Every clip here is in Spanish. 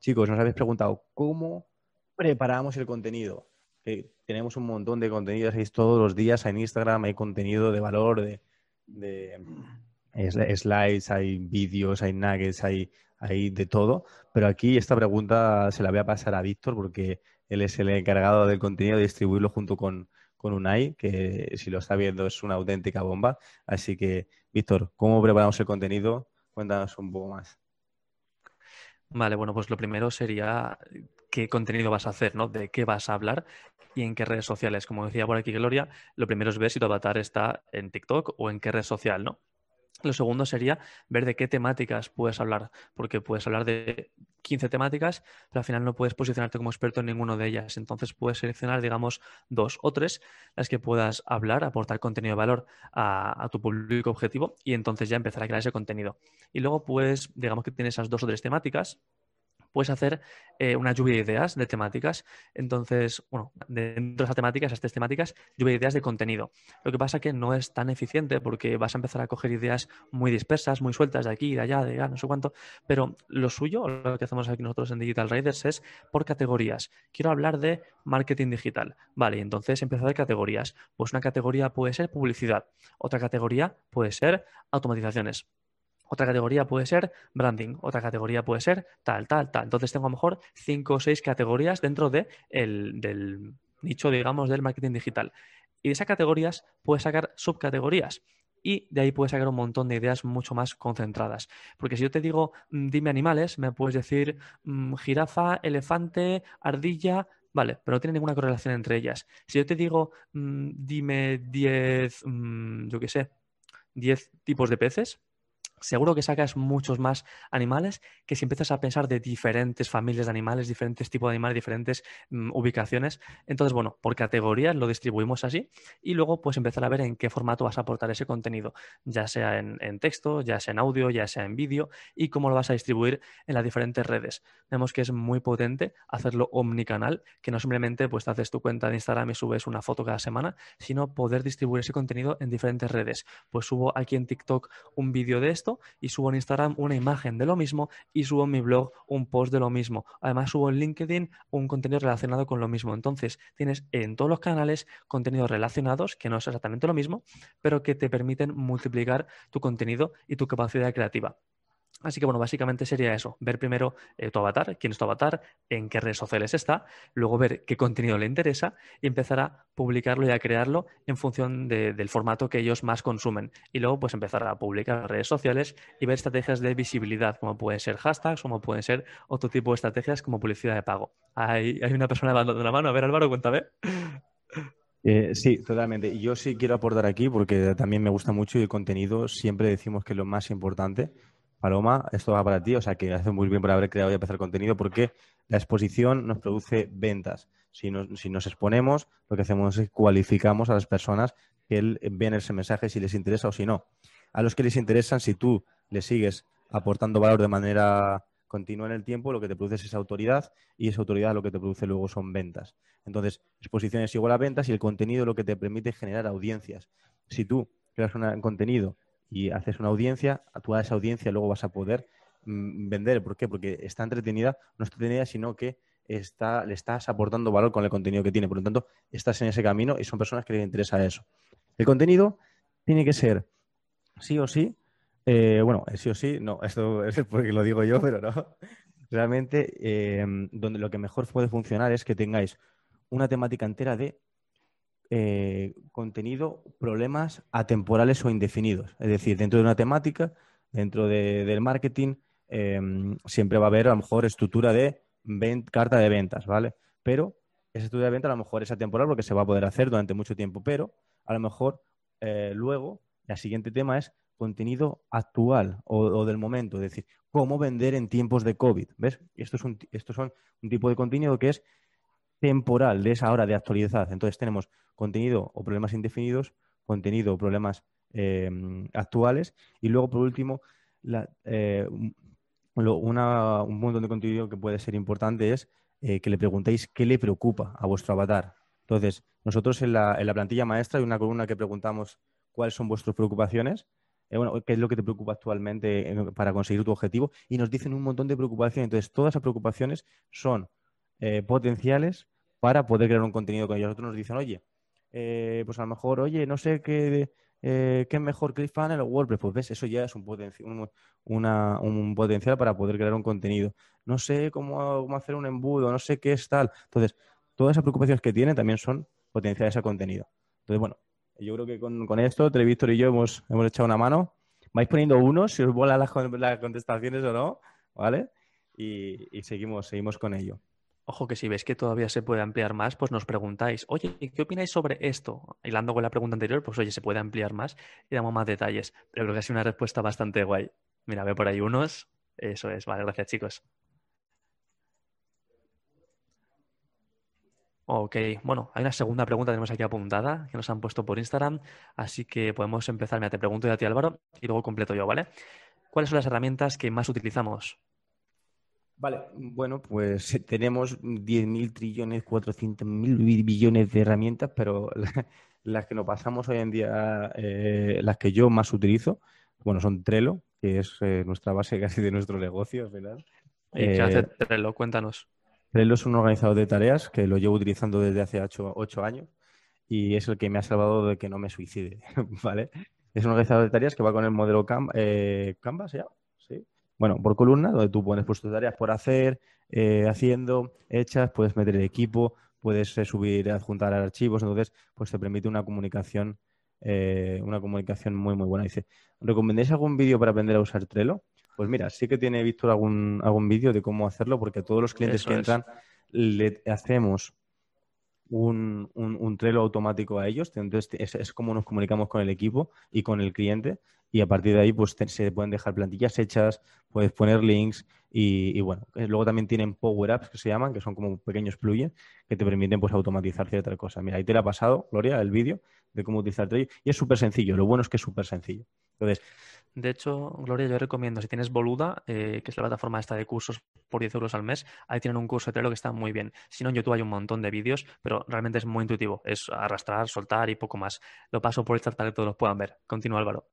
chicos, nos habéis preguntado cómo preparamos el contenido. Tenemos un montón de contenidos ahí todos los días en Instagram, hay contenido de valor, de, de slides, hay vídeos, hay nuggets, hay, hay de todo. Pero aquí esta pregunta se la voy a pasar a Víctor porque él es el encargado del contenido de distribuirlo junto con, con Unai, que si lo está viendo es una auténtica bomba. Así que, Víctor, ¿cómo preparamos el contenido? Cuéntanos un poco más. Vale, bueno, pues lo primero sería qué contenido vas a hacer, ¿no? De qué vas a hablar y en qué redes sociales. Como decía por aquí Gloria, lo primero es ver si tu avatar está en TikTok o en qué red social, ¿no? Lo segundo sería ver de qué temáticas puedes hablar, porque puedes hablar de 15 temáticas, pero al final no puedes posicionarte como experto en ninguna de ellas. Entonces puedes seleccionar, digamos, dos o tres las que puedas hablar, aportar contenido de valor a, a, tu público objetivo y entonces ya empezar a crear ese contenido. Y luego, pues, digamos que tienes esas dos o tres temáticas puedes hacer eh, una lluvia de ideas de temáticas. Entonces, bueno, dentro de esas temáticas, esas tres temáticas, lluvia de ideas de contenido. Lo que pasa que no es tan eficiente porque vas a empezar a coger ideas muy dispersas, muy sueltas de aquí, de allá, de allá, no sé cuánto. Pero lo suyo, lo que hacemos aquí nosotros en Digital Riders es por categorías. Quiero hablar de marketing digital. Vale, entonces empezar de categorías. Pues una categoría puede ser publicidad, otra categoría puede ser automatizaciones otra categoría puede ser branding, otra categoría puede ser tal, tal, tal. Entonces tengo a lo mejor cinco o seis categorías dentro de del nicho, digamos, del marketing digital. Y de esas categorías puedes sacar subcategorías y de ahí puedes sacar un montón de ideas mucho más concentradas. Porque si yo te digo, mm, dime animales, me puedes decir mmm, jirafa, elefante, ardilla, vale, pero no tiene ninguna correlación entre ellas. Si yo te digo, mmm, dime 10, mmm, yo qué sé, 10 tipos de peces, seguro que sacas muchos más animales que si empiezas a pensar de diferentes familias de animales, diferentes tipos de animales, diferentes mm, ubicaciones. Entonces, bueno, por categorías lo distribuimos así y luego pues empezar a ver en qué formato vas a aportar ese contenido, ya sea en, texto, ya sea en audio, ya sea en vídeo y cómo lo vas a distribuir en las diferentes redes. Vemos que es muy potente hacerlo omnicanal, que no simplemente pues te haces tu cuenta de Instagram y subes una foto cada semana, sino poder distribuir ese contenido en diferentes redes. Pues subo aquí en TikTok un vídeo de esto, y subo en Instagram una imagen de lo mismo y subo en mi blog un post de lo mismo. Además subo en LinkedIn un contenido relacionado con lo mismo. Entonces tienes en todos los canales contenidos relacionados, que no es exactamente lo mismo, pero que te permiten multiplicar tu contenido y tu capacidad creativa. Así que bueno, básicamente sería eso, ver primero eh, tu avatar, quién es tu avatar, en qué redes sociales está, luego ver qué contenido le interesa y empezar a publicarlo y a crearlo en función del formato que ellos más consumen. Y luego pues empezar a publicar redes sociales y ver estrategias de visibilidad, como pueden ser hashtags, como pueden ser otro tipo de estrategias como publicidad de pago. Hay, hay una persona levantando la mano, a ver Álvaro, cuéntame. Eh, sí, totalmente. Yo sí quiero aportar aquí porque también me gusta mucho y el contenido siempre decimos que es lo más importante Paloma, esto va para ti, o sea que hace muy bien por haber creado y empezar contenido porque la exposición nos produce ventas. Si nos, exponemos, lo que hacemos es cualificamos a las personas que ven ese mensaje si les interesa o si no. A los que les interesan, si tú les sigues aportando valor de manera continua en el tiempo, lo que te produce es autoridad y esa autoridad lo que te produce luego son ventas. Entonces, exposición es igual a ventas y el contenido lo que te permite generar audiencias. Si tú creas un contenido y haces una audiencia, a toda esa audiencia luego vas a poder mm, vender. ¿Por qué? Porque está entretenida, no está entretenida, sino que está, le estás aportando valor con el contenido que tiene. Por lo tanto, estás en ese camino y son personas que les interesa eso. El contenido tiene que ser sí o sí, eh, bueno, sí o sí, no, esto es porque lo digo yo, pero no. Realmente, eh, donde lo que mejor puede funcionar es que tengáis una temática entera de eh, contenido, problemas atemporales o indefinidos. Es decir, dentro de una temática, dentro del marketing, em, siempre va a haber a lo mejor estructura de carta de ventas, ¿vale? Pero esa estructura de venta a lo mejor es atemporal porque se va a poder hacer durante mucho tiempo, pero a lo mejor eh, luego el siguiente tema es contenido actual o, del momento, es decir, cómo vender en tiempos de COVID, ¿ves? Esto es un, estos son un tipo de contenido que es temporal de esa hora de actualidad. Entonces tenemos contenido o problemas indefinidos, contenido o problemas eh, actuales y luego por último eh, un montón de contenido que puede ser importante es eh, que le preguntéis qué le preocupa a vuestro avatar. Entonces, nosotros en la, en la plantilla maestra hay una columna que preguntamos cuáles son vuestras preocupaciones eh, bueno, qué es lo que te preocupa actualmente para conseguir tu objetivo y nos dicen un montón de preocupaciones. Entonces, todas esas preocupaciones son potenciales para poder crear un contenido con ellos. Otros nos dicen, oye, pues a lo mejor, oye, no sé qué, qué es mejor ClickFunnels o WordPress. Pues ves, eso ya es un, un, potencial para poder crear un contenido. No sé cómo, cómo hacer un embudo, no sé qué es tal. Entonces, todas esas preocupaciones que tienen también son potenciales a contenido. Entonces, bueno, yo creo que con, esto, Televistor y yo hemos, hemos echado una mano. Vais poniendo unos, si os vuelan las, contestaciones o no, ¿vale? Y, seguimos, seguimos con ello. Ojo que si veis que todavía se puede ampliar más, pues nos preguntáis, oye, ¿qué opináis sobre esto? Hilando con la pregunta anterior, pues oye, se puede ampliar más y damos más detalles. Pero creo que ha sido una respuesta bastante guay. Mira, veo por ahí unos. Eso es, vale, gracias chicos. Ok, bueno, hay una segunda pregunta que tenemos aquí apuntada que nos han puesto por Instagram, así que podemos empezar. Mira, te pregunto yo a ti, Álvaro, y luego completo yo, ¿vale? ¿Cuáles son las herramientas que más utilizamos? Vale, bueno, pues tenemos 10.000 trillones, 400.000 billones de herramientas, pero las que nos pasamos hoy en día, eh, las que yo más utilizo, bueno, son Trello, que es eh, nuestra base casi de nuestro negocio ¿verdad? ¿Y qué hace eh, Trello? Cuéntanos. Trello es un organizador de tareas que lo llevo utilizando desde hace ocho, años y es el que me ha salvado de que no me suicide, ¿vale? Es un organizador de tareas que va con el modelo eh, Canvas, ¿ya? Sí. Bueno, por columna, donde tú pones pues, tus tareas por hacer, eh, haciendo, hechas, puedes meter el equipo, puedes eh, subir, adjuntar archivos, entonces pues te permite una comunicación, una comunicación muy, muy buena. Dice, ¿recomendáis algún vídeo para aprender a usar Trello? Pues mira, sí que tiene Víctor algún, algún vídeo de cómo hacerlo, porque a todos los clientes que entran le hacemos un, un, Trello automático a ellos. Entonces, es, como nos comunicamos con el equipo y con el cliente. Y a partir de ahí, pues se pueden dejar plantillas hechas, puedes poner links y, bueno. Eh, luego también tienen Power Apps que se llaman, que son como pequeños plugins que te permiten pues automatizar ciertas cosas. Mira, ahí te la ha pasado, Gloria, el vídeo de cómo utilizar. Y es súper sencillo. Lo bueno es que es súper sencillo. Entonces, de hecho, Gloria, yo recomiendo, si tienes Boluda, eh, que es la plataforma esta de cursos por 10 euros al mes, ahí tienen un curso de Trello que está muy bien. Si no, en YouTube hay un montón de vídeos, pero realmente es muy intuitivo. Es arrastrar, soltar y poco más. Lo paso por esta para que todos los puedan ver. Continúa, Álvaro.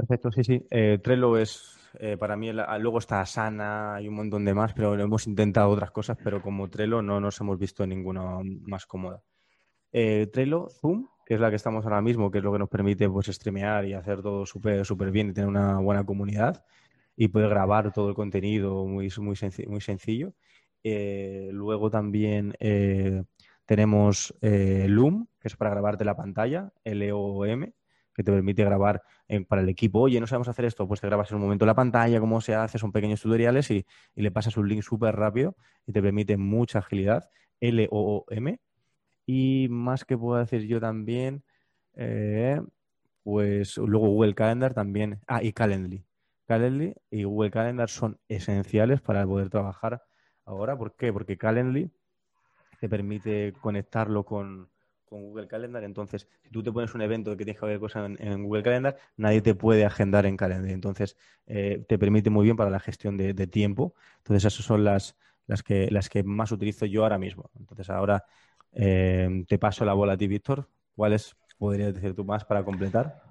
Perfecto, sí, sí. Eh, Trello es, eh, para mí, luego está Sana y un montón de más, pero hemos intentado otras cosas, pero como Trello no nos hemos visto ninguna más cómoda. Trello, Zoom, que es la que estamos ahora mismo, que es lo que nos permite pues streamear y hacer todo súper súper bien y tener una buena comunidad y poder grabar todo el contenido muy, muy, muy sencillo. Eh, luego también eh, tenemos eh, Loom, que es para grabarte la pantalla, L-O-M, que te permite grabar para el equipo. Oye, no sabemos hacer esto, pues te grabas en un momento la pantalla, cómo se hace, son pequeños tutoriales y, y le pasas un link súper rápido y te permite mucha agilidad. L-O-O-M, y más que puedo decir yo también, eh, pues luego Google Calendar también. Ah, y Calendly. Calendly y Google Calendar son esenciales para poder trabajar ahora. ¿Por qué? Porque Calendly te permite conectarlo con, Google Calendar. Entonces, si tú te pones un evento que tienes que ver cosas en, Google Calendar, nadie te puede agendar en Calendly. Entonces, eh, te permite muy bien para la gestión de, de, tiempo. Entonces, esas son las, las, que, las que más utilizo yo ahora mismo. Entonces, ahora eh, te paso la bola a ti, Víctor. ¿Cuáles podrías decir tú más para completar?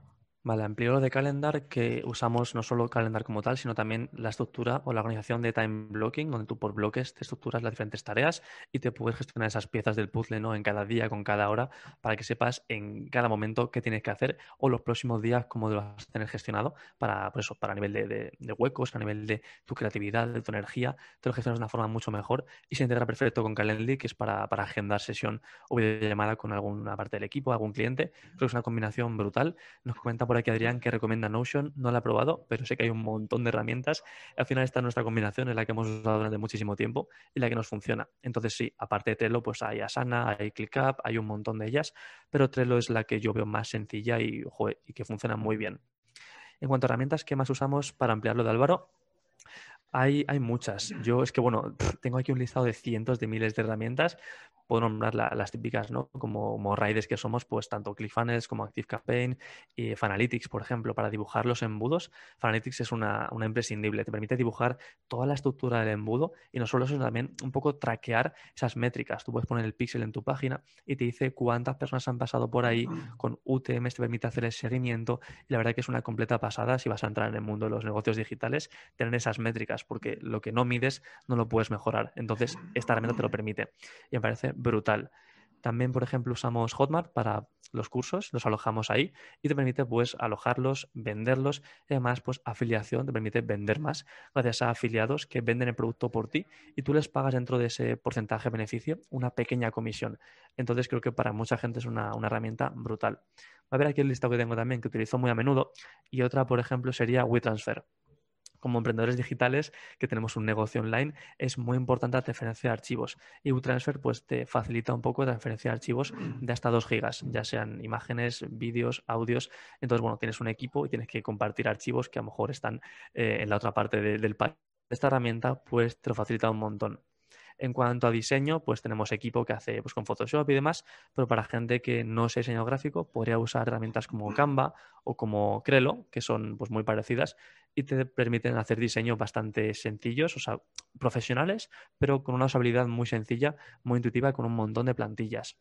Vale, amplio lo de Calendar, que usamos no solo Calendar como tal, sino también la estructura o la organización de time blocking, donde tú por bloques te estructuras las diferentes tareas y te puedes gestionar esas piezas del puzzle ¿no? en cada día, con cada hora, para que sepas en cada momento qué tienes que hacer o los próximos días cómo lo vas a tener gestionado para, pues para nivel de, huecos, a nivel de tu creatividad, de tu energía, te lo gestionas de una forma mucho mejor y se integra perfecto con Calendly, que es para, para agendar sesión o videollamada con alguna parte del equipo, algún cliente. Creo que es una combinación brutal. Nos comenta por aquí Adrián que recomienda Notion. No la he probado, pero sé que hay un montón de herramientas. Al final esta es nuestra combinación, es la que hemos usado durante muchísimo tiempo y la que nos funciona. Entonces sí, aparte de Trello, pues hay Asana, hay ClickUp, hay un montón de ellas, pero Trello es la que yo veo más sencilla y, que funciona muy bien. En cuanto a herramientas, ¿qué más usamos para ampliar lo de Álvaro? Hay, hay muchas. Yo es que, bueno, tengo aquí un listado de cientos de miles de herramientas, puedo nombrar las típicas, ¿no? Como, como que somos, pues tanto ClickFunnels como ActiveCampaign y Fanalytics, por ejemplo, para dibujar los embudos. Fanalytics es una, una, imprescindible, te permite dibujar toda la estructura del embudo y no solo eso, sino también un poco traquear esas métricas. Tú puedes poner el pixel en tu página y te dice cuántas personas han pasado por ahí con UTM, te permite hacer el seguimiento y la verdad que es una completa pasada si vas a entrar en el mundo de los negocios digitales, tener esas métricas, porque lo que no mides no lo puedes mejorar. Entonces, esta herramienta te lo permite. Y me parece brutal. También, por ejemplo, usamos Hotmart para los cursos, los alojamos ahí y te permite pues alojarlos, venderlos y además pues afiliación te permite vender más gracias a afiliados que venden el producto por ti y tú les pagas dentro de ese porcentaje de beneficio una pequeña comisión. Entonces creo que para mucha gente es una, una herramienta brutal. Va a ver aquí el listado que tengo también que utilizo muy a menudo y otra, por ejemplo, sería WeTransfer como emprendedores digitales que tenemos un negocio online, es muy importante la transferencia de archivos. Y WooTransfer pues, te facilita un poco la transferencia de archivos de hasta 2 gigas, ya sean imágenes, vídeos, audios. Entonces, bueno, tienes un equipo y tienes que compartir archivos que a lo mejor están eh, en la otra parte del país. Esta herramienta pues, te lo facilita un montón. En cuanto a diseño, pues tenemos equipo que hace pues, con Photoshop y demás, pero para gente que no es diseño gráfico, podría usar herramientas como Canva o como Crelo, que son pues, muy parecidas y te permiten hacer diseños bastante sencillos, o sea, profesionales, pero con una usabilidad muy sencilla, muy intuitiva, con un montón de plantillas.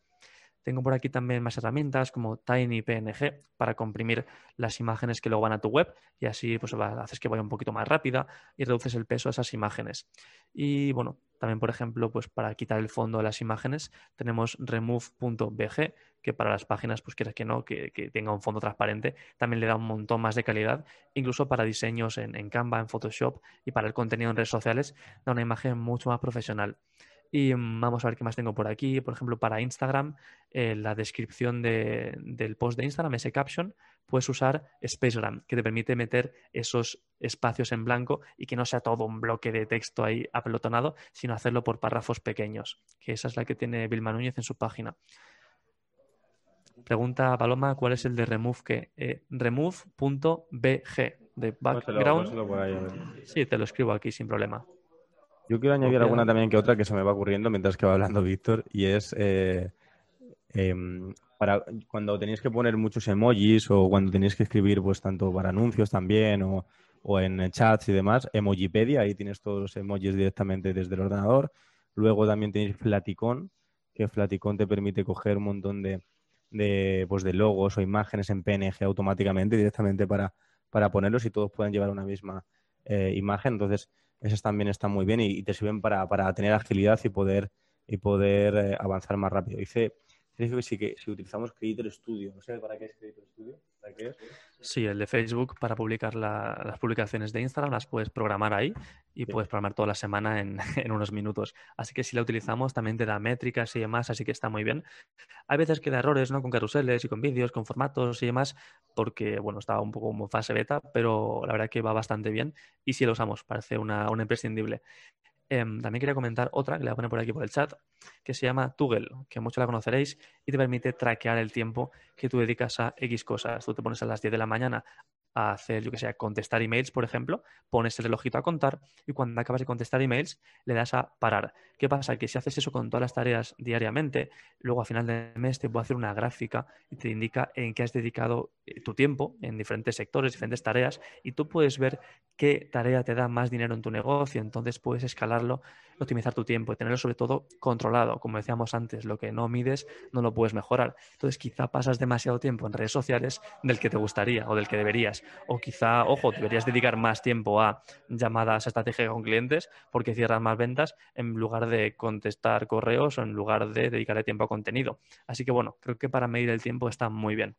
Tengo por aquí también más herramientas como TinyPNG para comprimir las imágenes que luego van a tu web y así pues haces que vaya un poquito más rápida y reduces el peso de esas imágenes. Y bueno, también por ejemplo, pues para quitar el fondo de las imágenes tenemos remove.bg que para las páginas, pues quieras que no, que, tenga un fondo transparente, también le da un montón más de calidad, incluso para diseños en, en Canva, en Photoshop y para el contenido en redes sociales, da una imagen mucho más profesional. Y mm, vamos a ver qué más tengo por aquí. Por ejemplo, para Instagram, eh, la descripción del post de Instagram, ese caption, puedes usar Spacegram, que te permite meter esos espacios en blanco y que no sea todo un bloque de texto ahí apelotonado, sino hacerlo por párrafos pequeños, que esa es la que tiene Vilma Núñez en su página. Pregunta Paloma, ¿cuál es el de remove que? Eh, remove.bg de background. sí, te lo escribo aquí sin problema. Yo quiero añadir alguna también que otra que se me va ocurriendo mientras que va hablando Víctor y es eh, em, para cuando tenéis que poner muchos emojis o cuando tenéis que escribir pues tanto para anuncios también o, en chats y demás, Emojipedia, ahí tienes todos los emojis directamente desde el ordenador. Luego también tenéis Flaticon, que Flaticon te permite coger un montón de, de, pues de logos o imágenes en PNG automáticamente directamente para, para ponerlos y todos pueden llevar una misma eh, imagen. Entonces, esas también están muy bien y, te sirven para, para, tener agilidad y poder, y poder eh, avanzar más rápido. Dice, que sí que si utilizamos Creator Studio, no sé para qué es Creator Studio. Sí, el de Facebook para publicar las publicaciones de Instagram las puedes programar ahí y puedes programar toda la semana en, unos minutos. Así que si la utilizamos también te da métricas y demás, así que está muy bien. Hay veces que da errores, ¿no? Con carruseles y con vídeos, con formatos y demás, porque, bueno, estaba un poco como fase beta, pero la verdad que va bastante bien y si lo usamos, parece una, una imprescindible. Em, también quería comentar otra que le voy a poner por aquí por el chat, que se llama Toggle, que muchos la conoceréis y te permite traquear el tiempo que tú dedicas a X cosas. Tú te pones a las 10 de la mañana a hacer, yo que sé, contestar emails, por ejemplo, pones el relojito a contar y cuando acabas de contestar emails le das a parar. ¿Qué pasa? Que si haces eso con todas las tareas diariamente, luego a final de mes te puedo hacer una gráfica y te indica en qué has dedicado eh, tu tiempo en diferentes sectores, diferentes tareas y tú puedes ver qué tarea te da más dinero en tu negocio, entonces puedes escalarlo optimizar tu tiempo y tenerlo sobre todo controlado. Como decíamos antes, lo que no mides no lo puedes mejorar. Entonces quizá pasas demasiado tiempo en redes sociales del que te gustaría o del que deberías. O quizá, ojo, deberías dedicar más tiempo a llamadas estratégicas con clientes porque cierras más ventas en lugar de contestar correos o en lugar de dedicarle tiempo a contenido. Así que bueno, creo que para medir el tiempo está muy bien.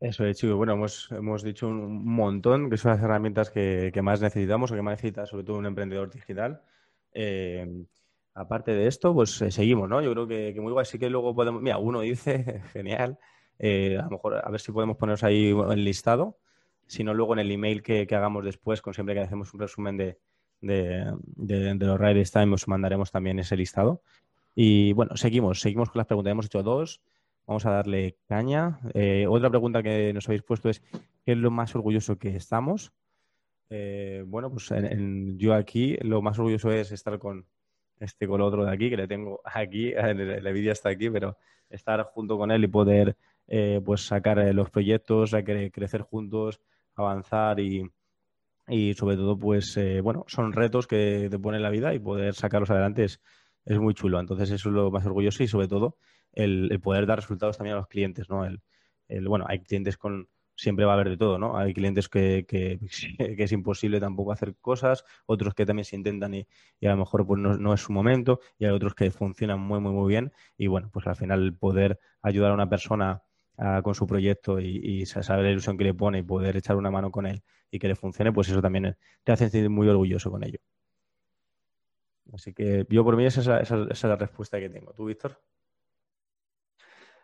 Eso es, chico. Bueno, hemos, hemos dicho un montón que son las herramientas que, más necesitamos o que más necesita sobre todo un emprendedor digital. Eh, aparte de esto, pues eh, seguimos, ¿no? Yo creo que, muy guay. Sí que luego podemos. Mira, uno dice, genial. Eh, a lo mejor a ver si podemos poneros ahí el listado. Si no, luego en el email que, hagamos después, con siempre que hacemos un resumen de, de, de, de los Riders Time, os mandaremos también ese listado. Y bueno, seguimos, seguimos con las preguntas. Hemos hecho dos. Vamos a darle caña. Eh, otra pregunta que nos habéis puesto es, ¿qué es lo más orgulloso que estamos? Eh, bueno, pues yo aquí lo más orgulloso es estar con este con otro de aquí, que le tengo aquí, el vídeo está aquí, pero estar junto con él y poder eh, pues sacar eh, los proyectos, crecer juntos, avanzar y, y sobre todo, pues bueno, son retos que te pone la vida y poder sacarlos adelante es, es muy chulo. Entonces eso es lo más orgulloso y sobre todo el, poder dar resultados también a los clientes, ¿no? El, el, bueno, hay clientes con siempre va a haber de todo, ¿no? Hay clientes que, que, que, es imposible tampoco hacer cosas, otros que también se intentan y, a lo mejor pues no, no, es su momento, y hay otros que funcionan muy, muy, muy bien. Y bueno, pues al final poder ayudar a una persona con su proyecto y, saber la ilusión que le pone y poder echar una mano con él y que le funcione, pues eso también te hace sentir muy orgulloso con ello. Así que yo por mí esa, esa, esa es la respuesta que tengo. ¿Tú, Víctor?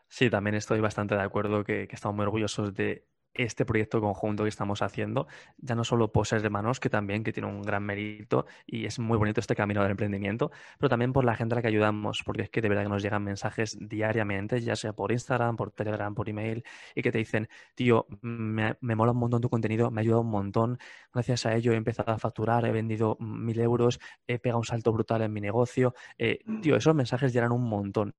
Sí, también estoy bastante de acuerdo que, estamos muy orgullosos de este proyecto conjunto que estamos haciendo, ya no solo por ser hermanos, que también que tiene un gran mérito y es muy bonito este camino del emprendimiento, pero también por la gente a la que ayudamos, porque es que de verdad que nos llegan mensajes diariamente, ya sea por Instagram, por Telegram, por email, y que te dicen, tío, me, me mola un montón tu contenido, me ha ayudado un montón, gracias a ello he empezado a facturar, he vendido mil euros, he pegado un salto brutal en mi negocio. Eh, tío, esos mensajes llegan un montón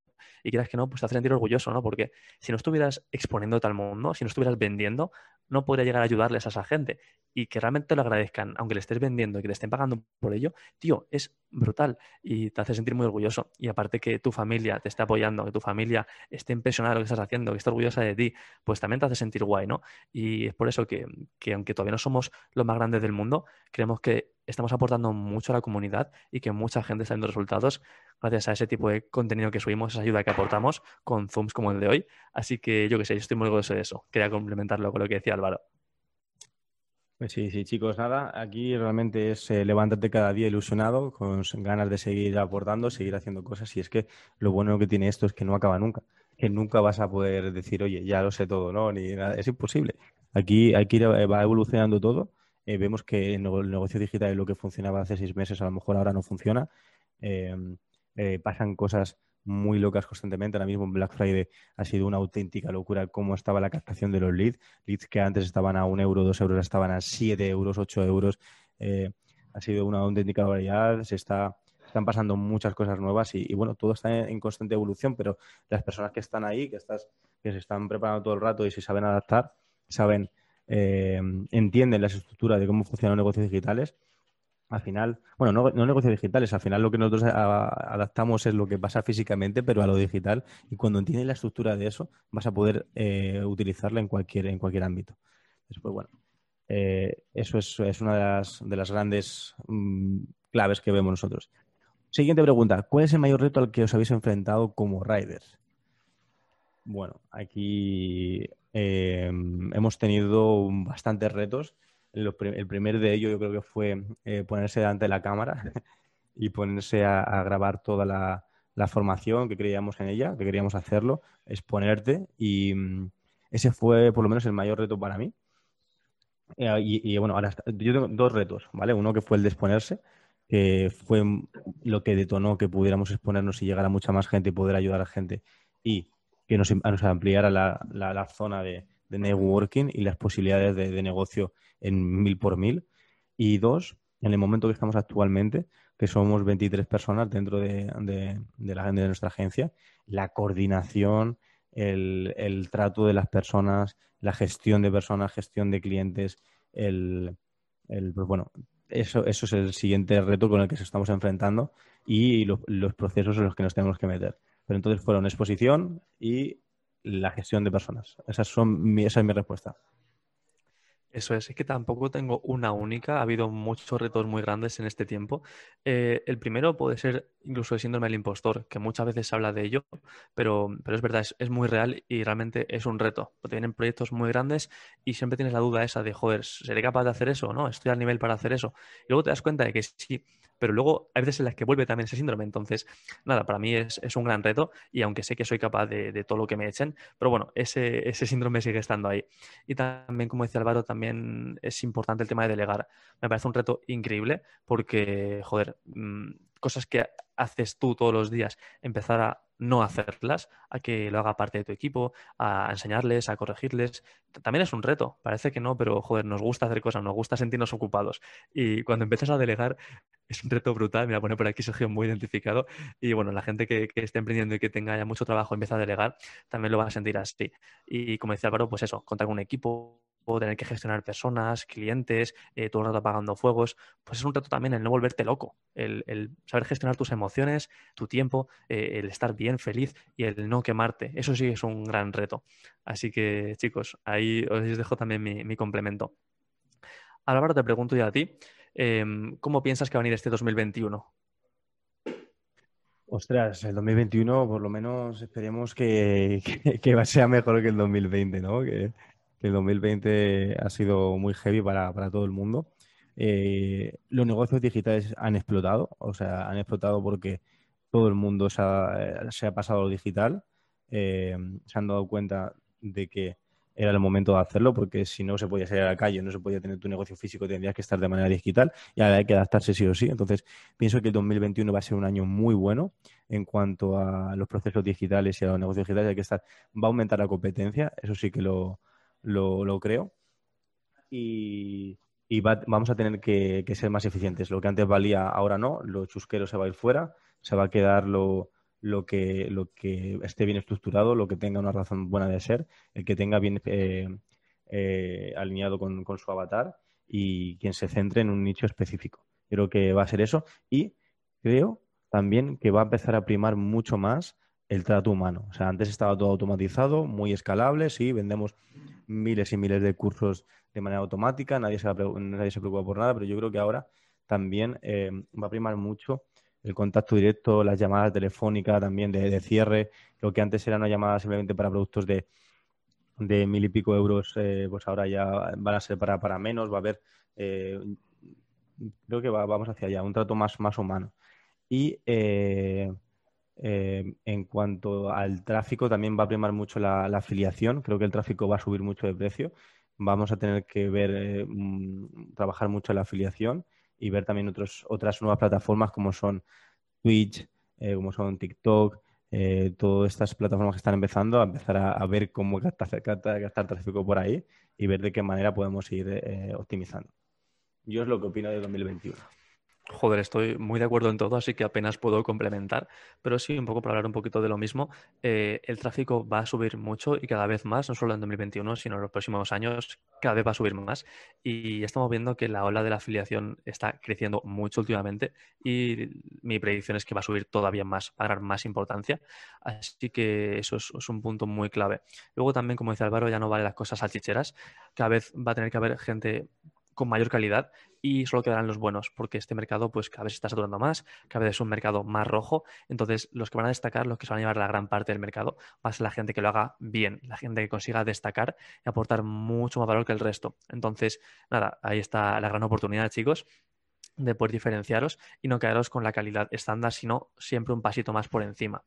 y quieras que no, pues te hace sentir orgulloso, ¿no? Porque si no estuvieras exponiéndote al mundo, si no estuvieras vendiendo, no podría llegar a ayudarles a esa gente. Y que realmente lo agradezcan, aunque le estés vendiendo y que te estén pagando por ello, tío, es brutal y te hace sentir muy orgulloso. Y aparte que tu familia te esté apoyando, que tu familia esté impresionada de lo que estás haciendo, que esté orgullosa de ti, pues también te hace sentir guay, ¿no? Y es por eso que, que aunque todavía no somos los más grandes del mundo, creemos que estamos aportando mucho a la comunidad y que mucha gente está viendo resultados gracias a ese tipo de contenido que subimos, esa ayuda que aportamos con Zooms como el de hoy. Así que yo que sé, yo estoy muy orgulloso de eso. Quería complementarlo con lo que decía Álvaro. Pues sí, sí, chicos, nada, aquí realmente es eh, levantarte cada día ilusionado, con ganas de seguir aportando, seguir haciendo cosas. Y es que lo bueno que tiene esto es que no acaba nunca, que nunca vas a poder decir, oye, ya lo sé todo, ¿no? Ni nada, es imposible. Aquí hay que ir, eh, va evolucionando todo. Eh, vemos que el negocio digital es lo que funcionaba hace seis meses, a lo mejor ahora no funciona. Eh, pasan cosas muy locas constantemente. Ahora mismo Black Friday ha sido una auténtica locura cómo estaba la captación de los leads. Leads que antes estaban a un euro, dos euros, estaban a siete euros, ocho euros. Eh, ha sido una auténtica variedad. Se está, están pasando muchas cosas nuevas y, bueno, todo está en, en, constante evolución, pero las personas que están ahí, que, estás, que se están preparando todo el rato y se saben adaptar, saben, eh, entienden las estructuras de cómo funcionan los negocios digitales, al final, bueno, no, no, negocios digitales, al final lo que nosotros adaptamos es lo que pasa físicamente, pero a lo digital, y cuando entiendes la estructura de eso, vas a poder eh, utilizarla en cualquier, en cualquier ámbito. Después, bueno, eh, eso es, es, una de las, de las grandes mmm, claves que vemos nosotros. Siguiente pregunta, ¿cuál es el mayor reto al que os habéis enfrentado como riders? Bueno, aquí eh, hemos tenido bastantes retos el primer de ellos yo creo que fue eh, ponerse delante de la cámara y ponerse a, grabar toda la, formación que creíamos en ella, que queríamos hacerlo, exponerte y mm, ese fue por lo menos el mayor reto para mí. Eh, y, bueno, ahora yo tengo dos retos, ¿vale? Uno que fue el de exponerse, que fue lo que detonó que pudiéramos exponernos y llegar a mucha más gente y poder ayudar a gente y que nos, nos ampliara la, la zona de, de networking y las posibilidades de, de, negocio en mil por mil. Y dos, en el momento que estamos actualmente, que somos 23 personas dentro de, de, de la, de nuestra agencia, la coordinación, el, el, trato de las personas, la gestión de personas, gestión de clientes, el, el pues bueno, eso, eso es el siguiente reto con el que nos estamos enfrentando y lo, los procesos en los que nos tenemos que meter. Pero entonces fueron exposición y la gestión de personas. Esas son esa es mi respuesta. Eso es, es que tampoco tengo una única, ha habido muchos retos muy grandes en este tiempo. Eh, el primero puede ser incluso el síndrome del impostor, que muchas veces se habla de ello, pero, pero es verdad, es, es, muy real y realmente es un reto. Tienen proyectos muy grandes y siempre tienes la duda esa de, joder, ¿seré capaz de hacer eso? ¿No? ¿Estoy al nivel para hacer eso? Y luego te das cuenta de que sí, pero luego hay veces en las que vuelve también ese síndrome. Entonces, nada, para mí es, es un gran reto y aunque sé que soy capaz de, de, todo lo que me echen, pero bueno, ese, ese síndrome sigue estando ahí. Y también, como decía Álvaro, también es importante el tema de delegar. Me parece un reto increíble porque, joder, mmm, cosas que haces tú todos los días, empezar a no hacerlas, a que lo haga parte de tu equipo, a enseñarles, a corregirles. También es un reto, parece que no, pero joder, nos gusta hacer cosas, nos gusta sentirnos ocupados. Y cuando empiezas a delegar, es un reto brutal. Mira, pone por aquí Sergio muy identificado. Y bueno, la gente que, que esté emprendiendo y que tenga ya mucho trabajo empieza a delegar, también lo va a sentir así. Y como decía Álvaro, pues eso, contar con un equipo, tener que gestionar personas, clientes, eh, todo el rato apagando fuegos, pues es un reto también el no volverte loco, el, saber gestionar tus emociones, tu tiempo, eh, el estar bien, feliz y el no quemarte. Eso sí es un gran reto. Así que, chicos, ahí os dejo también mi, complemento. Álvaro, te pregunto ya a ti, em, ¿cómo piensas que va a venir este 2021? Ostras, el 2021 por lo menos esperemos que, que, sea mejor que el 2020, ¿no? Que, que el 2020 ha sido muy heavy para, todo el mundo. Eh, los negocios digitales han explotado, o sea, han explotado porque todo el mundo se ha, pasado a lo digital, eh, se han dado cuenta de que era el momento de hacerlo, porque si no se podía salir a la calle, no se podía tener tu negocio físico, tendrías que estar de manera digital y ahora hay que adaptarse sí o sí. Entonces, pienso que el 2021 va a ser un año muy bueno en cuanto a los procesos digitales y a los negocios digitales. Hay que estar, va a aumentar la competencia, eso sí que lo, lo, creo. Y, vamos a tener que, ser más eficientes. Lo que antes valía, ahora no. Lo chusquero se va a ir fuera. Se va a quedar lo, lo, que, lo que esté bien estructurado, lo que tenga una razón buena de ser, el que tenga bien eh, eh, alineado con, con, su avatar y quien se centre en un nicho específico. Creo que va a ser eso. Y creo también que va a empezar a primar mucho más el trato humano. O sea, antes estaba todo automatizado, muy escalable, sí, vendemos miles y miles de cursos de manera automática, nadie se, preocupa por nada, pero yo creo que ahora también eh, va a primar mucho el contacto directo, las llamadas telefónicas también de, cierre, lo que antes era una llamada simplemente para productos de, de mil y pico euros, eh, pues ahora ya van a ser para, para menos, va a haber, eh, creo que vamos hacia allá, un trato más, más humano. Y eh, en cuanto al tráfico, también va a primar mucho la, afiliación. Creo que el tráfico va a subir mucho de precio. Vamos a tener que ver, eh, mm, trabajar mucho la afiliación y ver también otros, otras nuevas plataformas como son Twitch, eh, como son TikTok, todas estas plataformas que están empezando a empezar a, ver cómo gastar, gastar, tráfico por ahí y ver de qué manera podemos ir optimizando. Yo es lo que opino de 2021. Joder, estoy muy de acuerdo en todo, así que apenas puedo complementar, pero sí, un poco para hablar un poquito de lo mismo, eh, el tráfico va a subir mucho y cada vez más, no solo en 2021, sino en los próximos años, cada vez va a subir más. Y estamos viendo que la ola de la afiliación está creciendo mucho últimamente y mi predicción es que va a subir todavía más, va a ganar más importancia. Así que eso es, es un punto muy clave. Luego también, como dice Álvaro, ya no vale las cosas salchicheras, cada vez va a tener que haber gente con mayor calidad y solo quedarán los buenos, porque este mercado pues cada vez está saturando más, cada vez es un mercado más rojo, entonces los que van a destacar, los que se van a llevar la gran parte del mercado, va a ser la gente que lo haga bien, la gente que consiga destacar y aportar mucho más valor que el resto. Entonces, nada, ahí está la gran oportunidad, chicos de poder diferenciaros y no quedaros con la calidad estándar, sino siempre un pasito más por encima.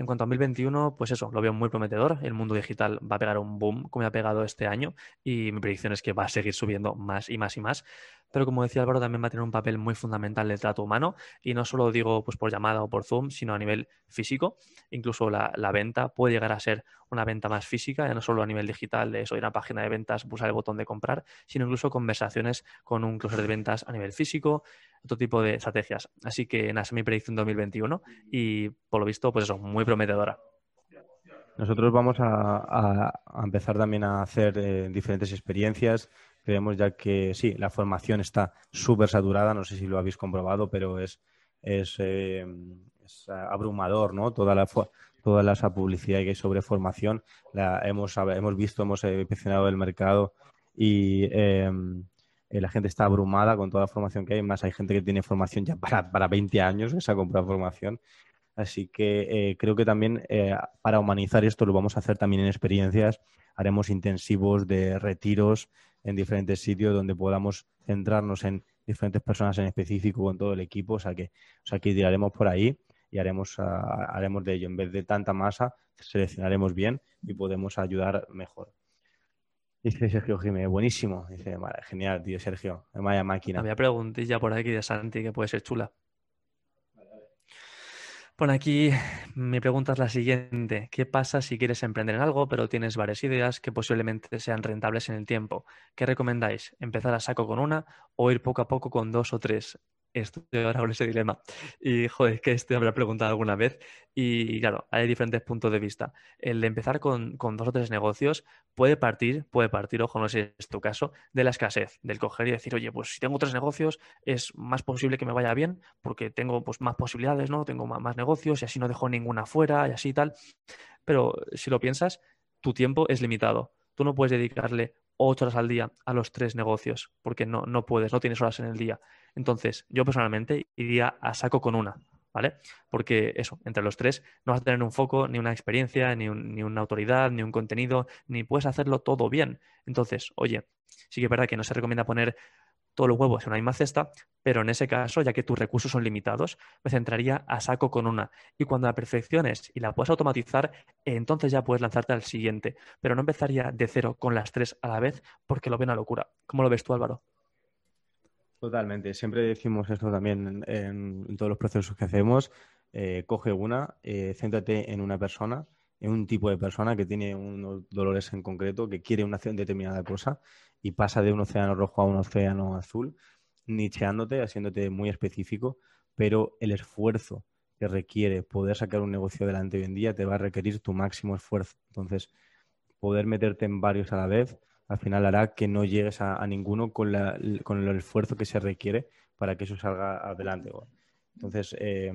En cuanto a 2021, pues eso, lo veo muy prometedor. El mundo digital va a pegar un boom como ha pegado este año y mi predicción es que va a seguir subiendo más y más y más pero como decía Álvaro, también va a tener un papel muy fundamental el trato humano y no solo digo pues por llamada o por Zoom, sino a nivel físico. Incluso la, venta puede llegar a ser una venta más física, ya no solo a nivel digital de a una página de ventas, pulsar el botón de comprar, sino incluso conversaciones con un closer de ventas a nivel físico, otro tipo de estrategias. Así que nada, es mi predicción 2021 y por lo visto, pues eso, muy prometedora. Nosotros vamos a, empezar también a hacer eh, diferentes experiencias Creemos ya que sí, la formación está súper saturada, no sé si lo habéis comprobado, pero es, es, eh, abrumador, ¿no? Toda la, toda esa publicidad que hay sobre formación, la hemos, hemos visto, hemos inspeccionado el mercado y em, eh, la gente está abrumada con toda la formación que hay. Más hay gente que tiene formación ya para, para 20 años, que se ha comprado formación. Así que eh, creo que también para humanizar esto lo vamos a hacer también en experiencias. Haremos intensivos de retiros en diferentes sitios donde podamos centrarnos en diferentes personas en específico con todo el equipo. O sea que, o sea que tiraremos por ahí y haremos, ah, haremos de ello. En vez de tanta masa, seleccionaremos bien y podemos ayudar mejor. Dice Sergio Jiménez, buenísimo. Dice, genial, tío, Sergio. Vaya máquina. Había preguntilla por aquí de Santi que puede ser chula. Bueno, aquí mi pregunta es la siguiente. ¿Qué pasa si quieres emprender en algo, pero tienes varias ideas que posiblemente sean rentables en el tiempo? ¿Qué recomendáis? ¿Empezar a saco con una o ir poco a poco con dos o tres? Estoy ahora con ese dilema. Y, joder, que este habrá preguntado alguna vez. Y, claro, hay diferentes puntos de vista. El de empezar con, dos o tres negocios puede partir, puede partir, ojo, no sé si es tu caso, de la escasez, del coger y decir, oye, pues si tengo tres negocios, es más posible que me vaya bien porque tengo pues, más posibilidades, ¿no? Tengo más, más negocios y así no dejo ninguna fuera y así y tal. Pero si lo piensas, tu tiempo es limitado. Tú no puedes dedicarle ocho horas al día a los tres negocios, porque no, no puedes, no tienes horas en el día. Entonces, yo personalmente iría a saco con una, ¿vale? Porque eso, entre los tres no vas a tener un foco, ni una experiencia, ni, ni una autoridad, ni un contenido, ni puedes hacerlo todo bien. Entonces, oye, sí que es verdad que no se recomienda poner todos los huevos en una misma cesta, pero en ese caso, ya que tus recursos son limitados, me centraría a saco con una. Y cuando la perfecciones y la puedes automatizar, entonces ya puedes lanzarte al siguiente. Pero no empezaría de cero con las tres a la vez porque lo veo una locura. ¿Cómo lo ves tú, Álvaro? Totalmente. Siempre decimos esto también en, todos los procesos que hacemos. Eh, coge una, eh, céntrate en una persona, un tipo de persona que tiene unos dolores en concreto, que quiere una determinada cosa y pasa de un océano rojo a un océano azul, nicheándote, haciéndote muy específico, pero el esfuerzo que requiere poder sacar un negocio adelante hoy en día te va a requerir tu máximo esfuerzo. Entonces, poder meterte en varios a la vez al final hará que no llegues a, ninguno con, el esfuerzo que se requiere para que eso salga adelante. Entonces, eh,